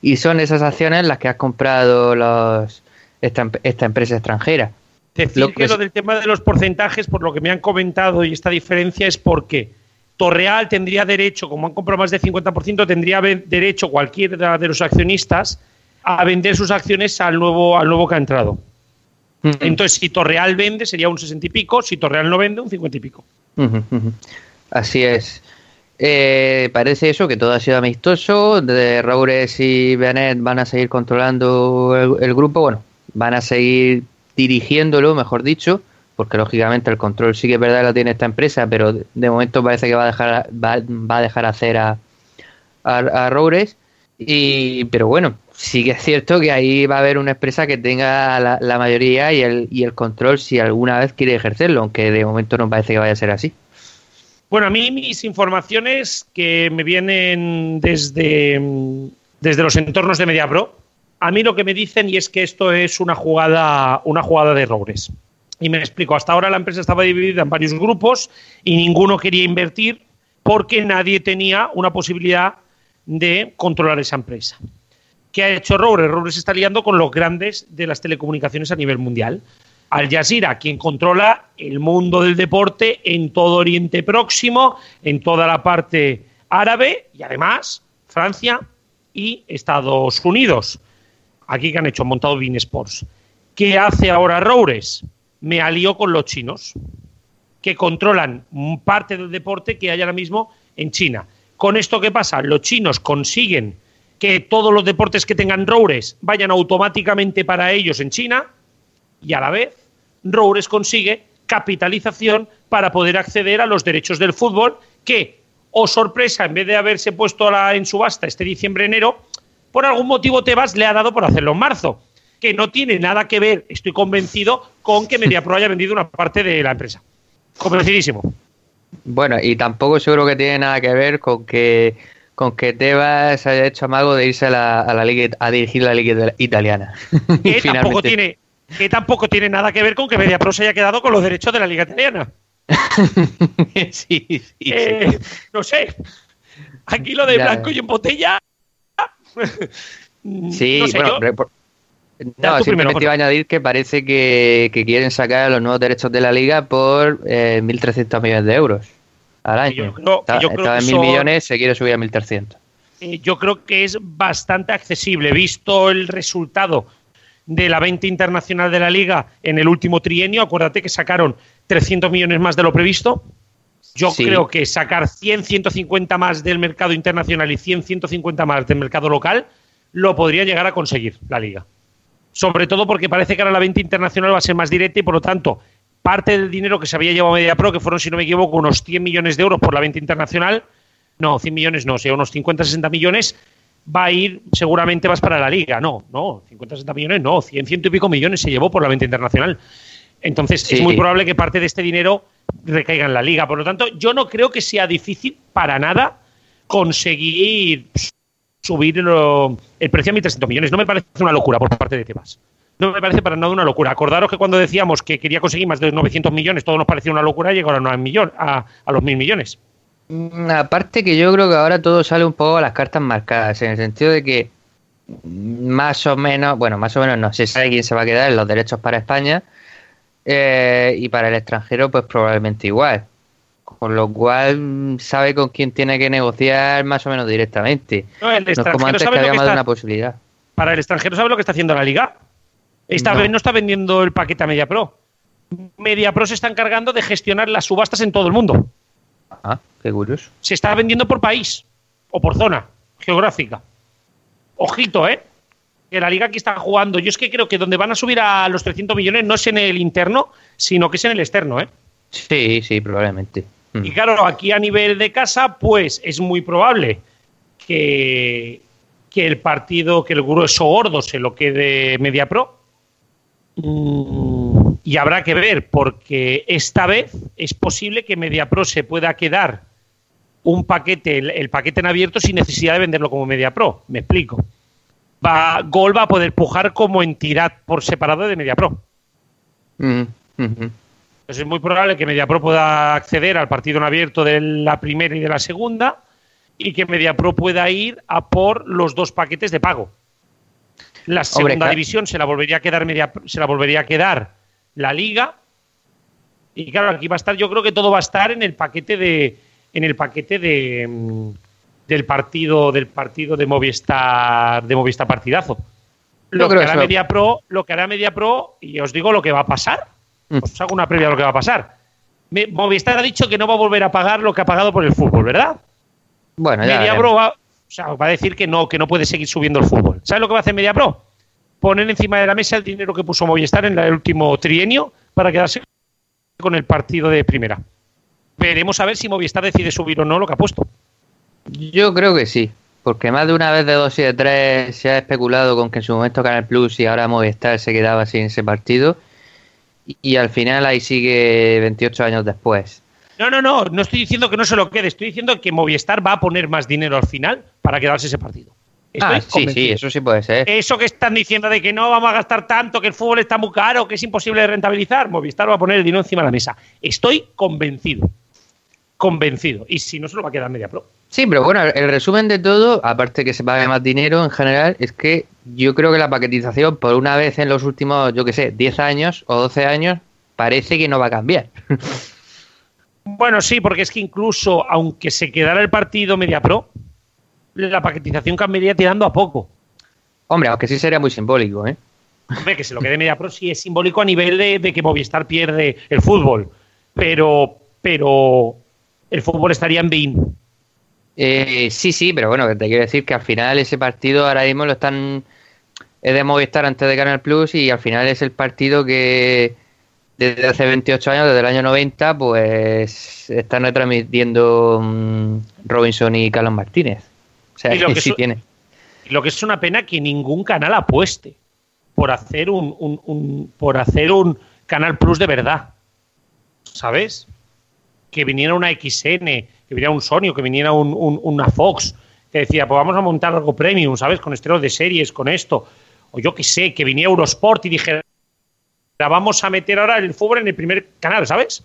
y son esas acciones las que ha comprado los, esta, esta empresa extranjera. Decir Lo que, que lo del tema de los porcentajes, por lo que me han comentado y esta diferencia es porque Torreal tendría derecho, como han comprado más del 50%, tendría derecho cualquiera de los accionistas a vender sus acciones al nuevo, al nuevo que ha entrado. Entonces, si Torreal vende, sería un 60 y pico, si Torreal no vende, un 50 y pico. Así es. Eh, parece eso, que todo ha sido amistoso. De Roures y Benet van a seguir controlando el, el grupo. Bueno, van a seguir dirigiéndolo, mejor dicho, porque lógicamente el control sí que es verdad que lo tiene esta empresa, pero de, momento parece que va a dejar, va, a dejar hacer a, a, Roures. Y, pero bueno, sí que es cierto que ahí va a haber una empresa que tenga la, la mayoría y el, y el control si alguna vez quiere ejercerlo, aunque de momento no parece que vaya a ser así. Bueno, a mí mis informaciones que me vienen desde, desde los entornos de MediaPro, a mí lo que me dicen y es que esto es una jugada, una jugada de errores. Y me explico, hasta ahora la empresa estaba dividida en varios grupos y ninguno quería invertir porque nadie tenía una posibilidad de controlar esa empresa. ¿Qué ha hecho? Roures se está liando con los grandes de las telecomunicaciones a nivel mundial. Al Jazeera, quien controla el mundo del deporte en todo Oriente Próximo, en toda la parte árabe y además Francia y Estados Unidos. Aquí que han hecho, han montado Bean Sports. ¿Qué hace ahora Roures? Me alió con los chinos, que controlan parte del deporte que hay ahora mismo en China. ¿Con esto qué pasa? Los chinos consiguen que todos los deportes que tengan Roures vayan automáticamente para ellos en China y a la vez Roures consigue capitalización para poder acceder a los derechos del fútbol que, oh sorpresa, en vez de haberse puesto en subasta este diciembre-enero, por algún motivo Tebas le ha dado por hacerlo en marzo, que no tiene nada que ver, estoy convencido, con que MediaPro haya vendido una parte de la empresa. Convencidísimo. Bueno, y tampoco seguro que tiene nada que ver con que con que Tebas haya hecho amago de irse a la, a la liga a dirigir la liga italiana. Que tampoco, tiene, que tampoco tiene nada que ver con que MediaPro se haya quedado con los derechos de la Liga Italiana. sí, sí, sí. Eh, no sé. Aquí lo de Ya, blanco y en botella. Sí, no sé, bueno, yo- re- por- Ya, no, tú primero, simplemente iba a añadir que parece que, que quieren sacar los nuevos derechos de la liga por eh, 1.300 millones de euros al año. yo creo- que Está- yo creo estaba que en 1.000 son- millones, se quiere subir a 1.300. eh, yo creo que es bastante accesible, visto el resultado de la venta internacional de la liga en el último trienio. Acuérdate que sacaron 300 millones más de lo previsto. Yo Sí. creo que sacar 100, 150 más del mercado internacional y 100, 150 más del mercado local lo podría llegar a conseguir la liga. Sobre todo porque parece que ahora la venta internacional va a ser más directa y por lo tanto parte del dinero que se había llevado MediaPro, que fueron, si no me equivoco, unos 100 millones de euros por la venta internacional, no, 100 millones no, sea unos 50, 60 millones, va a ir seguramente más para la liga. No, no, 50, 60 millones no, 100, ciento y pico millones se llevó por la venta internacional. Entonces es muy probable que parte de este dinero recaiga en la liga. Por lo tanto, yo no creo que sea difícil para nada conseguir subir lo- el precio a 1.300 millones. No me parece una locura por parte de Tebas. No me parece para nada una locura. Acordaros que cuando decíamos que quería conseguir más de 900 millones, todo nos parecía una locura, y llegaron a, millón, a, a los 1.000 millones. Mm, Aparte que yo creo que ahora todo sale un poco a las cartas marcadas, en el sentido de que más o menos, bueno, más o menos no se sabe quién se va a quedar en los derechos para España eh, y para el extranjero pues probablemente igual. Con lo cual sabe con quién tiene que negociar más o menos directamente. No, el No es como extranjero antes que sabe lo había que más de una posibilidad. para el extranjero, ¿sabe lo que está haciendo la liga? Esta No. vez no está vendiendo el paquete a MediaPro. MediaPro se está encargando de gestionar las subastas en todo el mundo. Ah, qué curioso. Se está vendiendo por país o por zona geográfica. Ojito, ¿eh? Que la liga aquí está jugando. Yo es que creo que donde van a subir a los 300 millones no es en el interno, sino que es en el externo, ¿eh? Sí, sí, probablemente. Mm. Y claro, aquí a nivel de casa, pues es muy probable que, que el partido, que el grueso gordo se lo quede MediaPro. Mm, Y habrá que ver, porque esta vez es posible que MediaPro se pueda quedar un paquete, el, el paquete en abierto, sin necesidad de venderlo como MediaPro. Me explico. Va, Gol va a poder pujar como entidad por separado de MediaPro. Mm, ujú. Entonces es muy probable que MediaPro pueda acceder al partido en abierto de la primera y de la segunda y que MediaPro pueda ir a por los dos paquetes de pago. La segunda división se la volvería a quedar Media- se la volvería a quedar la liga. Y claro, aquí va a estar, yo creo que todo va a estar en el paquete de en el paquete de mm, del partido del partido de Movistar de Movistar Partidazo. Lo que hará eso. MediaPro, lo que hará MediaPro y os digo lo que va a pasar. Mm. Os hago una previa de lo que va a pasar. Me- Movistar ha dicho que no va a volver a pagar lo que ha pagado por el fútbol, ¿verdad? Bueno, ya. MediaPro veremos. va, o sea, va a decir que no, que no puede seguir subiendo el fútbol. ¿Sabes lo que va a hacer MediaPro? Poner encima de la mesa el dinero que puso Movistar en el último trienio para quedarse con el partido de primera. Veremos a ver si Movistar decide subir o no lo que ha puesto. Yo creo que sí. Porque más de una vez de dos y de tres se ha especulado con que en su momento Canal Plus y ahora Movistar se quedaba sin ese partido. Y, al final ahí sigue 28 años después. No, no, no, no estoy diciendo que no se lo quede, estoy diciendo que Movistar va a poner más dinero al final para quedarse ese partido. Estoy Ah, sí, sí, eso sí puede ser. Eso que están diciendo de que no vamos a gastar tanto, que el fútbol está muy caro, que es imposible de rentabilizar, Movistar va a poner el dinero encima de la mesa. Estoy convencido. Convencido. Y si no, se lo va a quedar Media Pro. Sí, pero bueno, el resumen de todo, aparte que se pague más dinero en general, es que yo creo que la paquetización por una vez en los últimos, yo qué sé, 10 años o 12 años, parece que no va a cambiar. Bueno, sí, porque es que incluso aunque se quedara el partido Media Pro, la paquetización cambiaría tirando a poco. Hombre, aunque sí sería muy simbólico, ¿eh? Hombre, que se lo quede Media Pro sí es simbólico a nivel de, de que Movistar pierde el fútbol. Pero, pero el fútbol estaría en BIN. Eh, sí, sí, pero bueno, te quiero decir que al final ese partido ahora mismo lo están. Es de Movistar antes de Canal Plus y al final es el partido que desde hace 28 años, desde el año 90, pues están retransmitiendo mm, Robinson y Carlos Martínez. O sea, Y lo que sí tiene. Lo que es una pena que ningún canal apueste por hacer un, un- un- por hacer un Canal Plus de verdad. ¿Sabes? Que viniera una XN, que viniera un Sony, o que viniera un- un- una Fox, que decía, pues vamos a montar algo premium, ¿sabes? Con estrenos de series, con esto. O yo qué sé, que viniera Eurosport y dijera, vamos a meter ahora el fútbol en el primer canal, ¿sabes?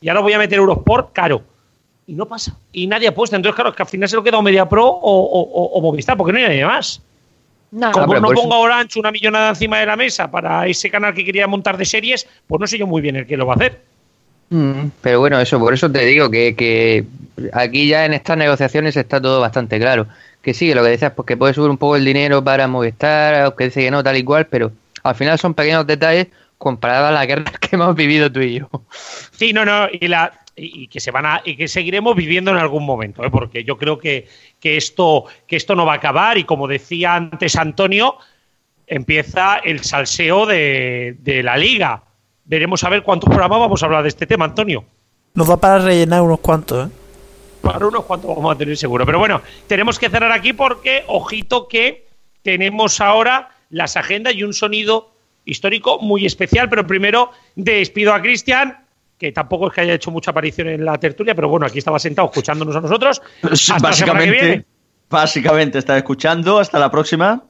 Y ahora voy a meter Eurosport caro. Y no pasa. Y nadie apuesta. Entonces, claro, es que al final se lo queda o Media Pro o, o- o- o Movistar, porque no hay nadie más. No, Como no por eso- ponga Orange una millonada encima de la mesa para ese canal que quería montar de series, pues no sé yo muy bien el que lo va a hacer. Mm, Pero bueno, eso, por eso te digo que, que aquí ya en estas negociaciones está todo bastante claro. Que sí, que lo que decías, pues que puede subir un poco el dinero para Movistar, aunque dice que no, tal y cual, pero al final son pequeños detalles comparados a las guerras que hemos vivido tú y yo. Sí, no, no, y, la, y, y que se van a, y que seguiremos viviendo en algún momento, ¿eh? porque yo creo que, que esto, que esto no va a acabar, y como decía antes Antonio, empieza el salseo de, de la liga. Veremos a ver cuántos programas vamos a hablar de este tema, Antonio. Nos da para rellenar unos cuantos, ¿eh? Para unos cuantos vamos a tener seguro. Pero bueno, tenemos que cerrar aquí porque, ojito, que tenemos ahora las agendas y un sonido histórico muy especial. Pero primero despido a Cristian, que tampoco es que haya hecho mucha aparición en la tertulia, pero bueno, aquí estaba sentado escuchándonos a nosotros. La que viene. básicamente, básicamente está escuchando. Hasta la próxima.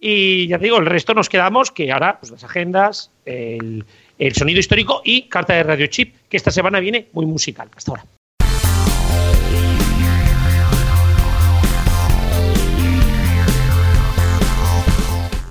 Y ya te digo, el resto nos quedamos, que ahora pues, las agendas, el, el sonido histórico y carta de radio chip, que esta semana viene muy musical. Hasta ahora.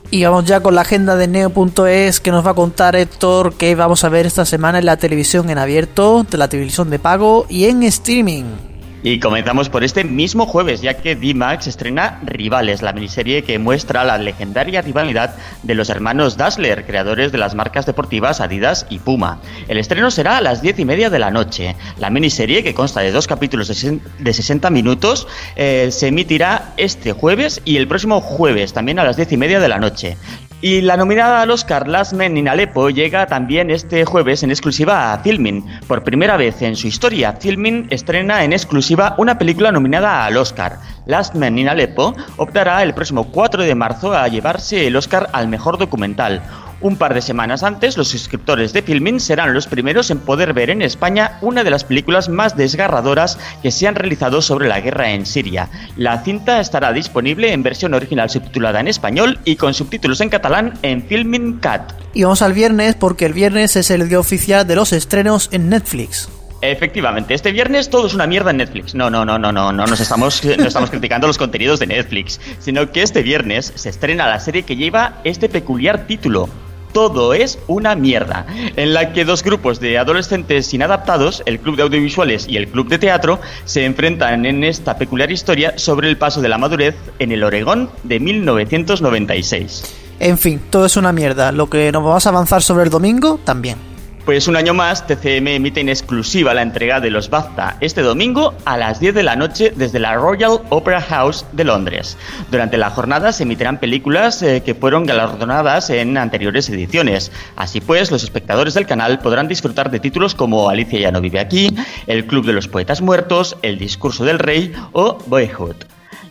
Y vamos ya con la agenda de Neo.es que nos va a contar Héctor que vamos a ver esta semana en la televisión en abierto, de la televisión de pago y en streaming. Y comenzamos por este mismo jueves, ya que D-Max estrena Rivales, la miniserie que muestra la legendaria rivalidad de los hermanos Dassler, creadores de las marcas deportivas Adidas y Puma. El estreno será a las diez y media de la noche. La miniserie, que consta de dos capítulos de sesen- de 60 minutos, eh, se emitirá este jueves y el próximo jueves, también a las diez y media de la noche. Y la nominada al Oscar Last Men in Aleppo llega también este jueves en exclusiva a Filmin. Por primera vez en su historia, Filmin estrena en exclusiva una película nominada al Oscar. Last Men in Aleppo optará el próximo 4 de marzo a llevarse el Oscar al mejor documental. Un par de semanas antes, los suscriptores de Filmin serán los primeros en poder ver en España una de las películas más desgarradoras que se han realizado sobre la guerra en Siria. La cinta estará disponible en versión original subtitulada en español y con subtítulos en catalán en Filmin Cat. Y vamos al viernes porque el viernes es el día oficial de los estrenos en Netflix. Efectivamente, este viernes todo es una mierda en Netflix. No, no, no, no, no, no nos estamos, no estamos criticando los contenidos de Netflix, sino que este viernes se estrena la serie que lleva este peculiar título. Todo es una mierda, en la que dos grupos de adolescentes inadaptados, el Club de Audiovisuales y el Club de Teatro, se enfrentan en esta peculiar historia sobre el paso de la madurez en el Oregón de 1996. En fin, todo es una mierda. Lo que nos vamos a avanzar sobre el domingo, también. Pues un año más, TCM emite en exclusiva la entrega de los BAFTA este domingo a las 10 de la noche desde la Royal Opera House de Londres. Durante la jornada se emitirán películas eh, que fueron galardonadas en anteriores ediciones. Así pues, los espectadores del canal podrán disfrutar de títulos como Alicia ya no vive aquí, El Club de los Poetas Muertos, El Discurso del Rey o Boyhood.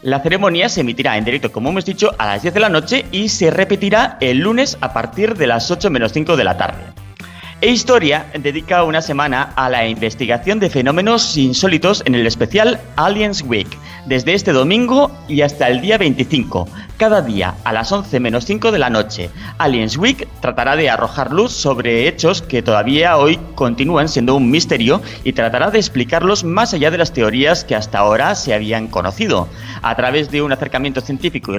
La ceremonia se emitirá en directo, como hemos dicho, a las 10 de la noche y se repetirá el lunes a partir de las 8 menos 5 de la tarde. E Historia dedica una semana a la investigación de fenómenos insólitos en el especial Aliens Week, desde este domingo y hasta el día 25, cada día a las 11 menos 5 de la noche. Aliens Week tratará de arrojar luz sobre hechos que todavía hoy continúan siendo un misterio y tratará de explicarlos más allá de las teorías que hasta ahora se habían conocido, a través de un acercamiento científico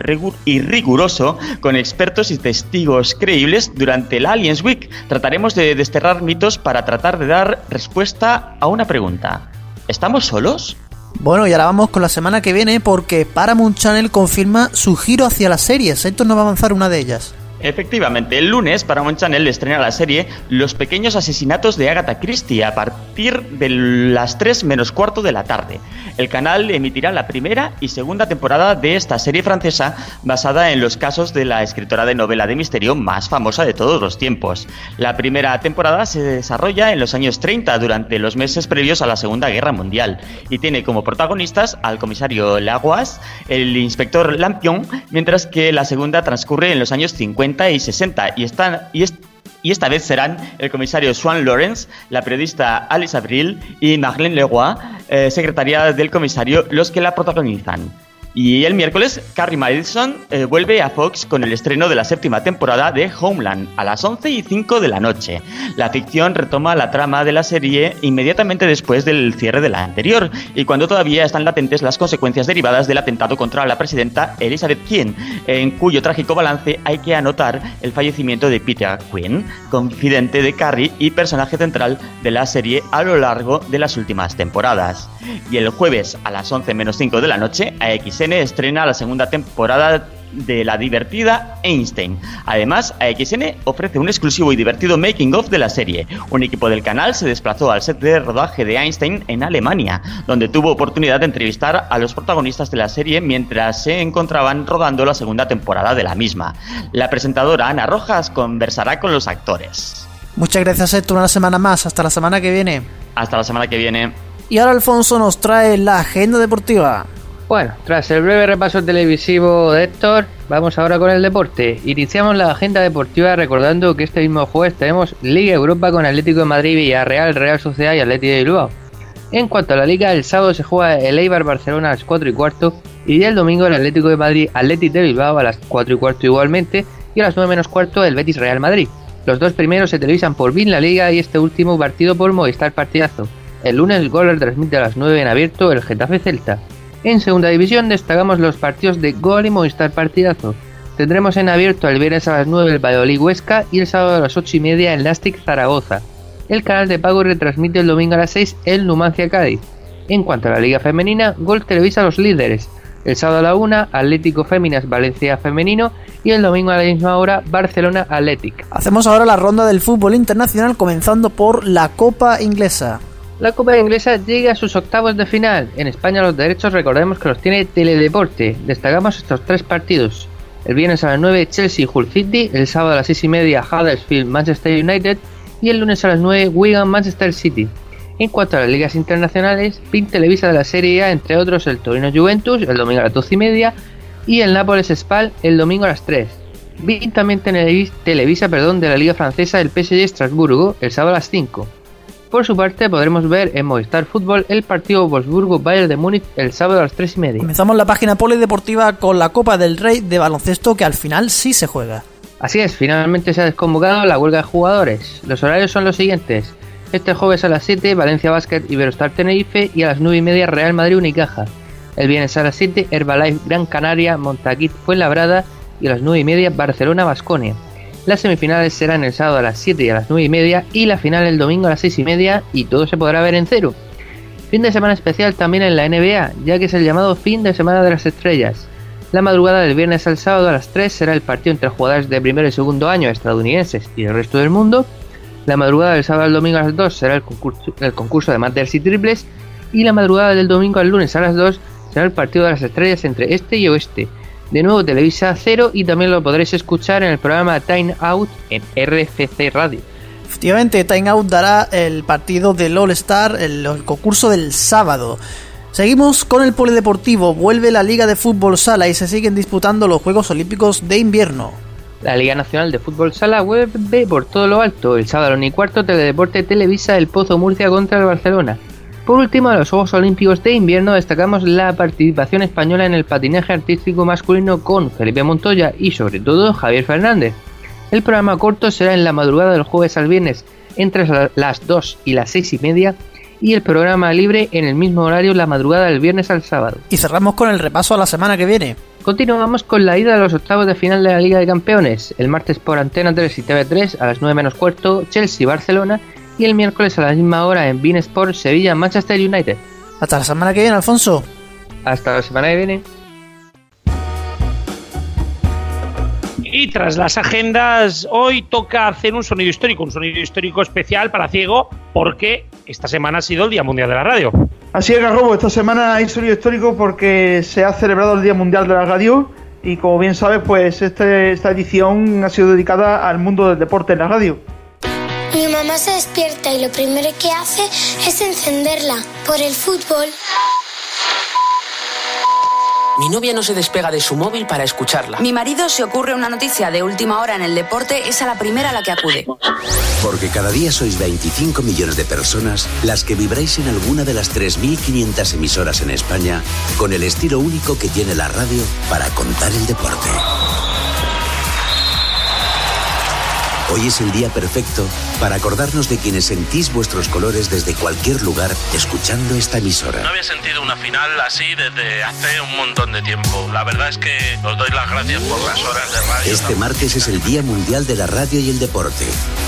y, riguroso con expertos y testigos creíbles durante el Aliens Week. Trataremos de desterrar mitos para tratar de dar respuesta a una pregunta. ¿Estamos solos? Bueno, y ahora vamos con la semana que viene porque Paramount Channel confirma su giro hacia las series. Esto no va a avanzar una de ellas. Efectivamente, el lunes Paramount Channel estrena la serie Los pequeños asesinatos de Agatha Christie a partir de las 3 menos cuarto de la tarde. El canal emitirá la primera y segunda temporada de esta serie francesa basada en los casos de la escritora de novela de misterio más famosa de todos los tiempos. La primera temporada se desarrolla en los años 30 durante los meses previos a la Segunda Guerra Mundial y tiene como protagonistas al comisario Laguas, el inspector Lampion, mientras que la segunda transcurre en los años 50 y 60 y, están, y esta vez serán el comisario Swan Lawrence, la periodista Alice Abril y Marlene Leroy, eh, secretaria del comisario, los que la protagonizan. Y el miércoles, Carrie Madison eh, vuelve a Fox con el estreno de la séptima temporada de Homeland a las 11 y 5 de la noche. La ficción retoma la trama de la serie inmediatamente después del cierre de la anterior y cuando todavía están latentes las consecuencias derivadas del atentado contra la presidenta Elizabeth Quinn, en cuyo trágico balance hay que anotar el fallecimiento de Peter Quinn, confidente de Carrie y personaje central de la serie a lo largo de las últimas temporadas. Y el jueves a las 11 menos 5 de la noche, AX estrena la segunda temporada de la divertida Einstein. Además, AXN ofrece un exclusivo y divertido making of de la serie. Un equipo del canal se desplazó al set de rodaje de Einstein en Alemania, donde tuvo oportunidad de entrevistar a los protagonistas de la serie mientras se encontraban rodando la segunda temporada de la misma. La presentadora Ana Rojas conversará con los actores. Muchas gracias, Héctor. Una semana más. Hasta la semana que viene. Hasta la semana que viene. Y ahora Alfonso nos trae la agenda deportiva. Bueno, tras el breve repaso televisivo de Héctor, vamos ahora con el deporte. Iniciamos la agenda deportiva recordando que este mismo jueves tenemos Liga Europa con Atlético de Madrid, Villarreal, Real Sociedad y Atlético de Bilbao. En cuanto a la Liga, el sábado se juega el Eibar Barcelona a las 4 y cuarto y el domingo el Atlético de Madrid, Atlético de Bilbao a las 4 y cuarto igualmente y a las 9 menos cuarto el Betis Real Madrid. Los dos primeros se televisan por BIN la Liga y este último partido por Movistar Partidazo. El lunes el Goler transmite a las 9 en abierto el Getafe Celta. En segunda división destacamos los partidos de Gol y Movistar Partidazo. Tendremos en abierto el viernes a las 9 el Valladolid Huesca y el sábado a las 8 y media el Nastic Zaragoza. El canal de pago retransmite el domingo a las 6 el Numancia Cádiz. En cuanto a la Liga Femenina, Gol televisa los líderes. El sábado a la 1, Atlético Féminas Valencia Femenino y el domingo a la misma hora, Barcelona Athletic. Hacemos ahora la ronda del fútbol internacional comenzando por la Copa Inglesa. La Copa Inglesa llega a sus octavos de final. En España los derechos recordemos que los tiene Teledeporte. Destacamos estos tres partidos. El viernes a las 9 Chelsea Hull City, el sábado a las 6 y media Huddersfield Manchester United y el lunes a las 9 Wigan Manchester City. En cuanto a las ligas internacionales, PIN televisa de la Serie A, entre otros el Torino Juventus el domingo a las 12 y media y el Nápoles Spal el domingo a las 3. Vi también Televisa perdón, de la Liga Francesa del PSG Estrasburgo el sábado a las 5. Por su parte, podremos ver en Movistar Fútbol el partido Wolfsburgo-Bayern de Múnich el sábado a las 3 y media. Comenzamos la página polideportiva con la Copa del Rey de baloncesto que al final sí se juega. Así es, finalmente se ha desconvocado la huelga de jugadores. Los horarios son los siguientes. Este jueves a las 7, Valencia Basket Iberostar Tenerife y a las 9 y media Real Madrid Unicaja. El viernes a las 7, Herbalife Gran Canaria, Montaquit Fuenlabrada y a las 9 y media Barcelona Basconia. Las semifinales serán el sábado a las 7 y a las 9 y media y la final el domingo a las 6 y media y todo se podrá ver en cero. Fin de semana especial también en la NBA, ya que es el llamado fin de semana de las estrellas. La madrugada del viernes al sábado a las 3 será el partido entre jugadores de primero y segundo año estadounidenses y el resto del mundo. La madrugada del sábado al domingo a las 2 será el concurso, el concurso de Masters y triples. Y la madrugada del domingo al lunes a las 2 será el partido de las estrellas entre este y oeste. De nuevo Televisa Cero y también lo podréis escuchar en el programa Time Out en RFC Radio. Efectivamente, Time Out dará el partido del All Star, el, el concurso del sábado. Seguimos con el polideportivo, vuelve la Liga de Fútbol Sala y se siguen disputando los Juegos Olímpicos de Invierno. La Liga Nacional de Fútbol Sala vuelve por todo lo alto. El sábado y cuarto Teledeporte Televisa el Pozo Murcia contra el Barcelona. Por último, a los Juegos Olímpicos de Invierno destacamos la participación española en el patinaje artístico masculino con Felipe Montoya y sobre todo Javier Fernández. El programa corto será en la madrugada del jueves al viernes entre las 2 y las 6 y media y el programa libre en el mismo horario la madrugada del viernes al sábado. Y cerramos con el repaso a la semana que viene. Continuamos con la ida de los octavos de final de la Liga de Campeones. El martes por Antena 3 y TV3 a las 9 menos cuarto, Chelsea-Barcelona y el miércoles a la misma hora en Bean Sport Sevilla-Manchester United. Hasta la semana que viene, Alfonso. Hasta la semana que viene. Y tras las agendas, hoy toca hacer un sonido histórico, un sonido histórico especial para Ciego, porque esta semana ha sido el Día Mundial de la Radio. Así es, Garrobo, esta semana hay sonido histórico porque se ha celebrado el Día Mundial de la Radio y como bien sabes, pues este, esta edición ha sido dedicada al mundo del deporte en la radio. Mi mamá se despierta y lo primero que hace es encenderla por el fútbol. Mi novia no se despega de su móvil para escucharla. Mi marido se ocurre una noticia de última hora en el deporte, es a la primera a la que acude. Porque cada día sois 25 millones de personas las que vibráis en alguna de las 3.500 emisoras en España con el estilo único que tiene la radio para contar el deporte. Hoy es el día perfecto para acordarnos de quienes sentís vuestros colores desde cualquier lugar escuchando esta emisora. No había sentido una final así desde hace un montón de tiempo. La verdad es que os doy las gracias por las horas de radio. Este martes es el Día Mundial de la Radio y el Deporte.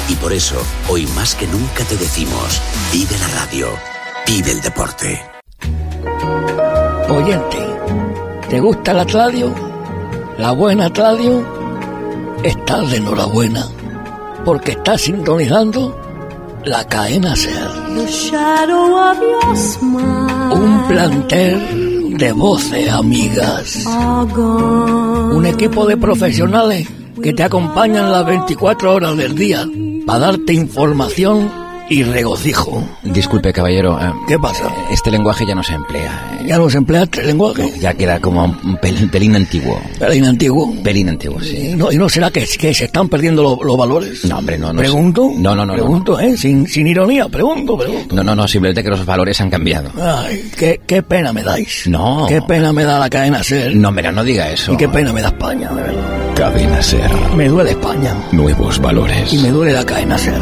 Y por eso, hoy más que nunca te decimos, vive la radio, vive el deporte. Oyente, ¿te gusta la radio? ¿La buena radio? Estás de enhorabuena porque está sintonizando la cadena SER. Un plantel de voces amigas. Un equipo de profesionales que te acompañan las 24 horas del día para darte información y regocijo. Disculpe, caballero. eh, ¿Qué pasa? Este lenguaje ya no se emplea. ¿Ya no se emplea este lenguaje? Ya queda como un pel- pelín antiguo. ¿Pelín antiguo? Pelín antiguo, sí. ¿Y no, y no será que, que se están perdiendo lo- los valores? No, hombre, no, no. ¿Pregunto? No, no, no. no. Pregunto, ¿eh? Sin, sin ironía, pregunto, pregunto. No, no, no, simplemente que los valores han cambiado. Ay, qué, qué pena me dais. No. Qué pena me da la cadena SER. No, mira, no diga eso. Y qué pena me da España, de verdad. Cadena Ser. Me duele España. Nuevos valores. Y me duele la cadena SER.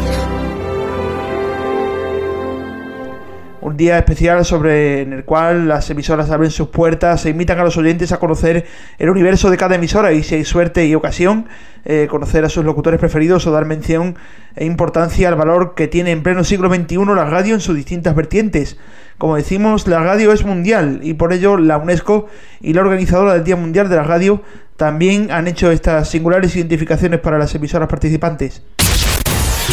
Un día especial sobre en el cual las emisoras abren sus puertas e invitan a los oyentes a conocer el universo de cada emisora y si hay suerte y ocasión, eh, conocer a sus locutores preferidos o dar mención e importancia al valor que tiene en pleno siglo XXI la radio en sus distintas vertientes. Como decimos, la radio es mundial y por ello la UNESCO y la organizadora del Día Mundial de la Radio también han hecho estas singulares identificaciones para las emisoras participantes.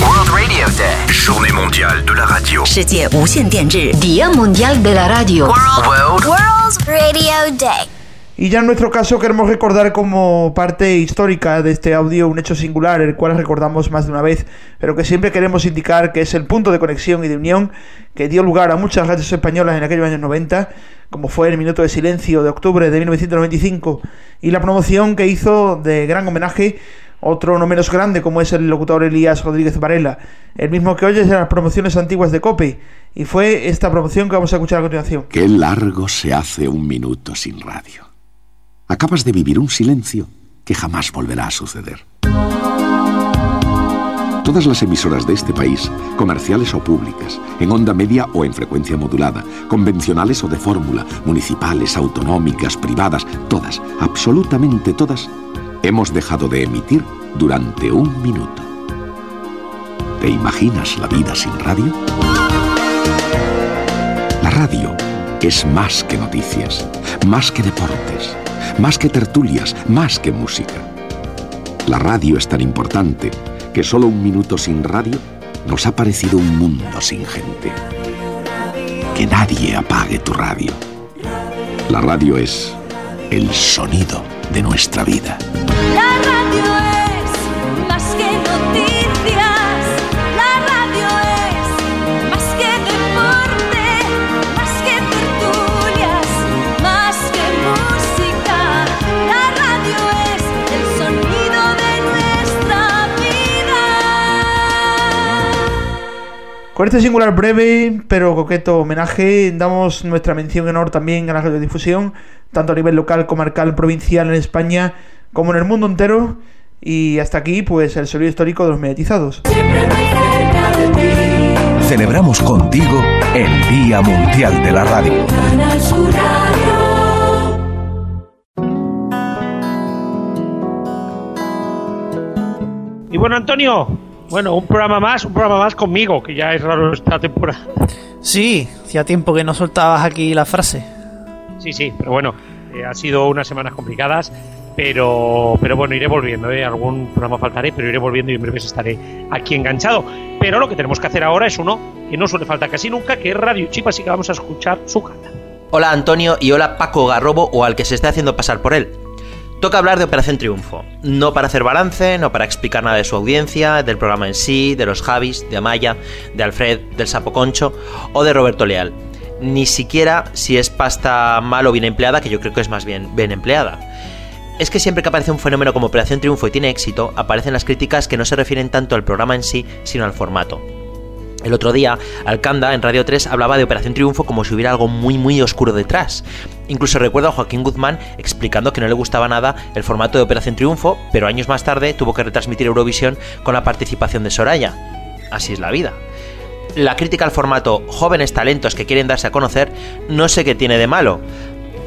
World Radio Day. Journée mondiale de la radio. 世界无线电日 Día Mundial de la Radio World World Radio Day. Y ya en nuestro caso queremos recordar como parte histórica de este audio un hecho singular, el cual recordamos más de una vez, pero que siempre queremos indicar que es el punto de conexión y de unión que dio lugar a muchas radios españolas en aquellos años 90, como fue el Minuto de Silencio de octubre de 1995, y la promoción que hizo de gran homenaje otro no menos grande como es el locutor Elías Rodríguez Varela, el mismo que oyes en las promociones antiguas de COPE, y fue esta promoción que vamos a escuchar a continuación. Qué largo se hace un minuto sin radio. Acabas de vivir un silencio que jamás volverá a suceder. Todas las emisoras de este país, comerciales o públicas, en onda media o en frecuencia modulada, convencionales o de fórmula, municipales, autonómicas, privadas, todas, absolutamente todas, hemos dejado de emitir durante un minuto. ¿Te imaginas la vida sin radio? La radio es más que noticias, más que deportes, más que tertulias, más que música. La radio es tan importante que solo un minuto sin radio nos ha parecido un mundo sin gente. Que nadie apague tu radio. La radio es el sonido de nuestra vida. Con este singular breve pero coqueto homenaje damos nuestra mención en honor también a la radiodifusión, tanto a nivel local, comarcal, provincial en España como en el mundo entero. Y hasta aquí, pues, el sonido histórico de los mediatizados. Celebramos contigo el Día Mundial de la Radio. Canal Sur Radio. Y bueno, Antonio, bueno, un programa más, un programa más conmigo, que ya es raro esta temporada. Sí, hacía tiempo que no soltabas aquí la frase. Sí, sí, pero bueno, eh, ha sido unas semanas complicadas, pero, pero bueno, iré volviendo, ¿eh? algún programa faltaré, pero iré volviendo y en breves estaré aquí enganchado. Pero lo que tenemos que hacer ahora es uno que no suele faltar casi nunca, que es Radio Chip, así que vamos a escuchar su cata. Hola Antonio y hola Paco Garrobo o al que se esté haciendo pasar por él. Toca hablar de Operación Triunfo, no para hacer balance, no para explicar nada de su audiencia, del programa en sí, de los Javis, de Amaya, de Alfred, del Sapo Concho o de Roberto Leal. Ni siquiera si es pasta mal o bien empleada, que yo creo que es más bien bien empleada. Es que siempre que aparece un fenómeno como Operación Triunfo y tiene éxito, aparecen las críticas que no se refieren tanto al programa en sí, sino al formato. El otro día, Alcanda en Radio 3 hablaba de Operación Triunfo como si hubiera algo muy muy oscuro detrás. Incluso recuerdo a Joaquín Guzmán explicando que no le gustaba nada el formato de Operación Triunfo, pero años más tarde tuvo que retransmitir Eurovisión con la participación de Soraya. Así es la vida. La crítica al formato jóvenes talentos que quieren darse a conocer no sé qué tiene de malo.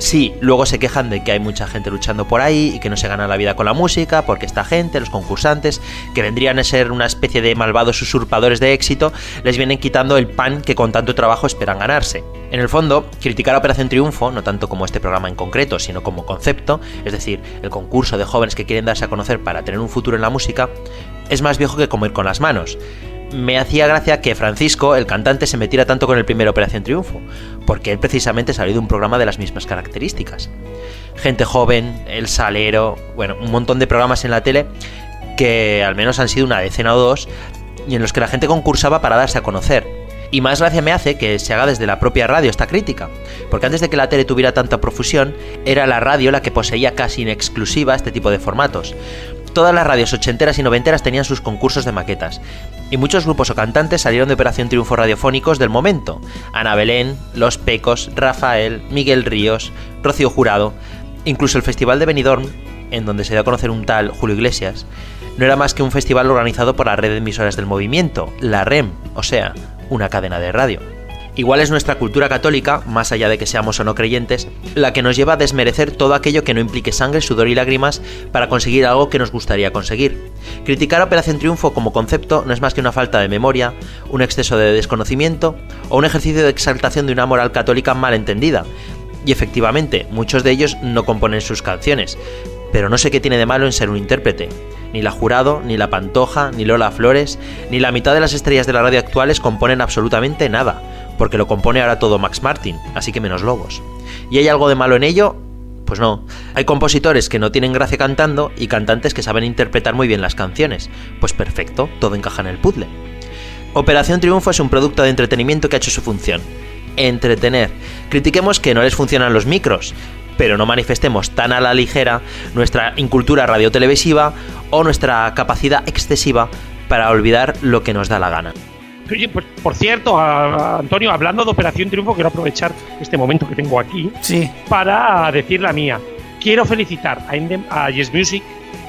Sí, luego se quejan de que hay mucha gente luchando por ahí y que no se gana la vida con la música, porque esta gente, los concursantes, que vendrían a ser una especie de malvados usurpadores de éxito, les vienen quitando el pan que con tanto trabajo esperan ganarse. En el fondo, criticar a Operación Triunfo, no tanto como este programa en concreto, sino como concepto, es decir, el concurso de jóvenes que quieren darse a conocer para tener un futuro en la música, es más viejo que comer con las manos me hacía gracia que Francisco, el cantante, se metiera tanto con el primer Operación Triunfo, porque él precisamente salió de un programa de las mismas características. Gente joven, El Salero, bueno, un montón de programas en la tele que al menos han sido una decena o dos y en los que la gente concursaba para darse a conocer. Y más gracia me hace que se haga desde la propia radio esta crítica, porque antes de que la tele tuviera tanta profusión, era la radio la que poseía casi en exclusiva este tipo de formatos. Todas las radios ochenteras y noventeras tenían sus concursos de maquetas, y muchos grupos o cantantes salieron de Operación Triunfo radiofónicos del momento. Ana Belén, Los Pecos, Rafael, Miguel Ríos, Rocío Jurado, incluso el Festival de Benidorm, en donde se dio a conocer un tal Julio Iglesias, no era más que un festival organizado por la red de emisoras del movimiento, la REM, o sea, una cadena de radio. Igual es nuestra cultura católica, más allá de que seamos o no creyentes, la que nos lleva a desmerecer todo aquello que no implique sangre, sudor y lágrimas para conseguir algo que nos gustaría conseguir. Criticar Operación Triunfo como concepto no es más que una falta de memoria, un exceso de desconocimiento o un ejercicio de exaltación de una moral católica mal entendida. Y efectivamente, muchos de ellos no componen sus canciones, pero no sé qué tiene de malo en ser un intérprete. Ni la Jurado, ni la Pantoja, ni Lola Flores, ni la mitad de las estrellas de la radio actuales componen absolutamente nada, porque lo compone ahora todo Max Martin, así que menos lobos. ¿Y hay algo de malo en ello? Pues no. Hay compositores que no tienen gracia cantando y cantantes que saben interpretar muy bien las canciones. Pues perfecto, todo encaja en el puzzle. Operación Triunfo es un producto de entretenimiento que ha hecho su función. Entretener. Critiquemos que no les funcionan los micros, pero no manifestemos tan a la ligera nuestra incultura radiotelevisiva o nuestra capacidad excesiva para olvidar lo que nos da la gana. Oye, pues por cierto, a- a Antonio, hablando de Operación Triunfo, quiero aprovechar este momento que tengo aquí Sí. para decir la mía. Quiero felicitar a, Endem- a Yes Music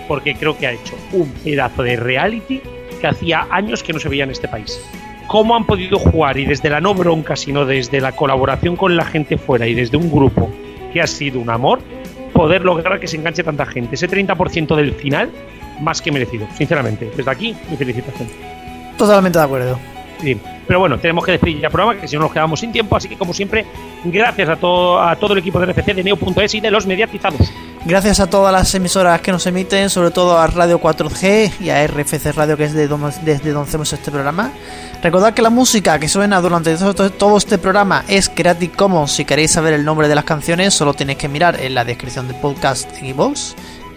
porque creo que ha hecho un pedazo de reality que hacía años que no se veía en este país. Cómo han podido jugar y desde la no bronca, sino desde la colaboración con la gente fuera y desde un grupo que ha sido un amor, poder lograr que se enganche tanta gente. Ese 30% del final, más que merecido, sinceramente. Desde aquí, mi felicitación. Totalmente de acuerdo. Pero bueno, tenemos que despedir ya el programa, que si no nos quedamos sin tiempo. Así que, como siempre, gracias a todo, a todo el equipo de NFC, de Neo.es y de los mediatizados. Gracias a todas las emisoras que nos emiten, sobre todo a Radio 4G y a RFC Radio, que es de donde, desde donde hacemos este programa. Recordad que la música que suena durante todo, todo este programa es Creative Commons. Si queréis saber el nombre de las canciones, solo tenéis que mirar en la descripción del podcast en iVoox.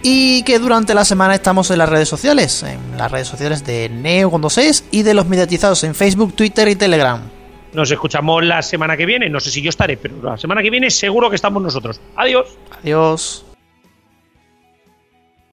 Y que durante la semana estamos en las redes sociales, en las redes sociales de Neo con dos es y de los mediatizados en Facebook, Twitter y Telegram. Nos escuchamos la semana que viene. No sé si yo estaré, pero la semana que viene seguro que estamos nosotros. Adiós. Adiós.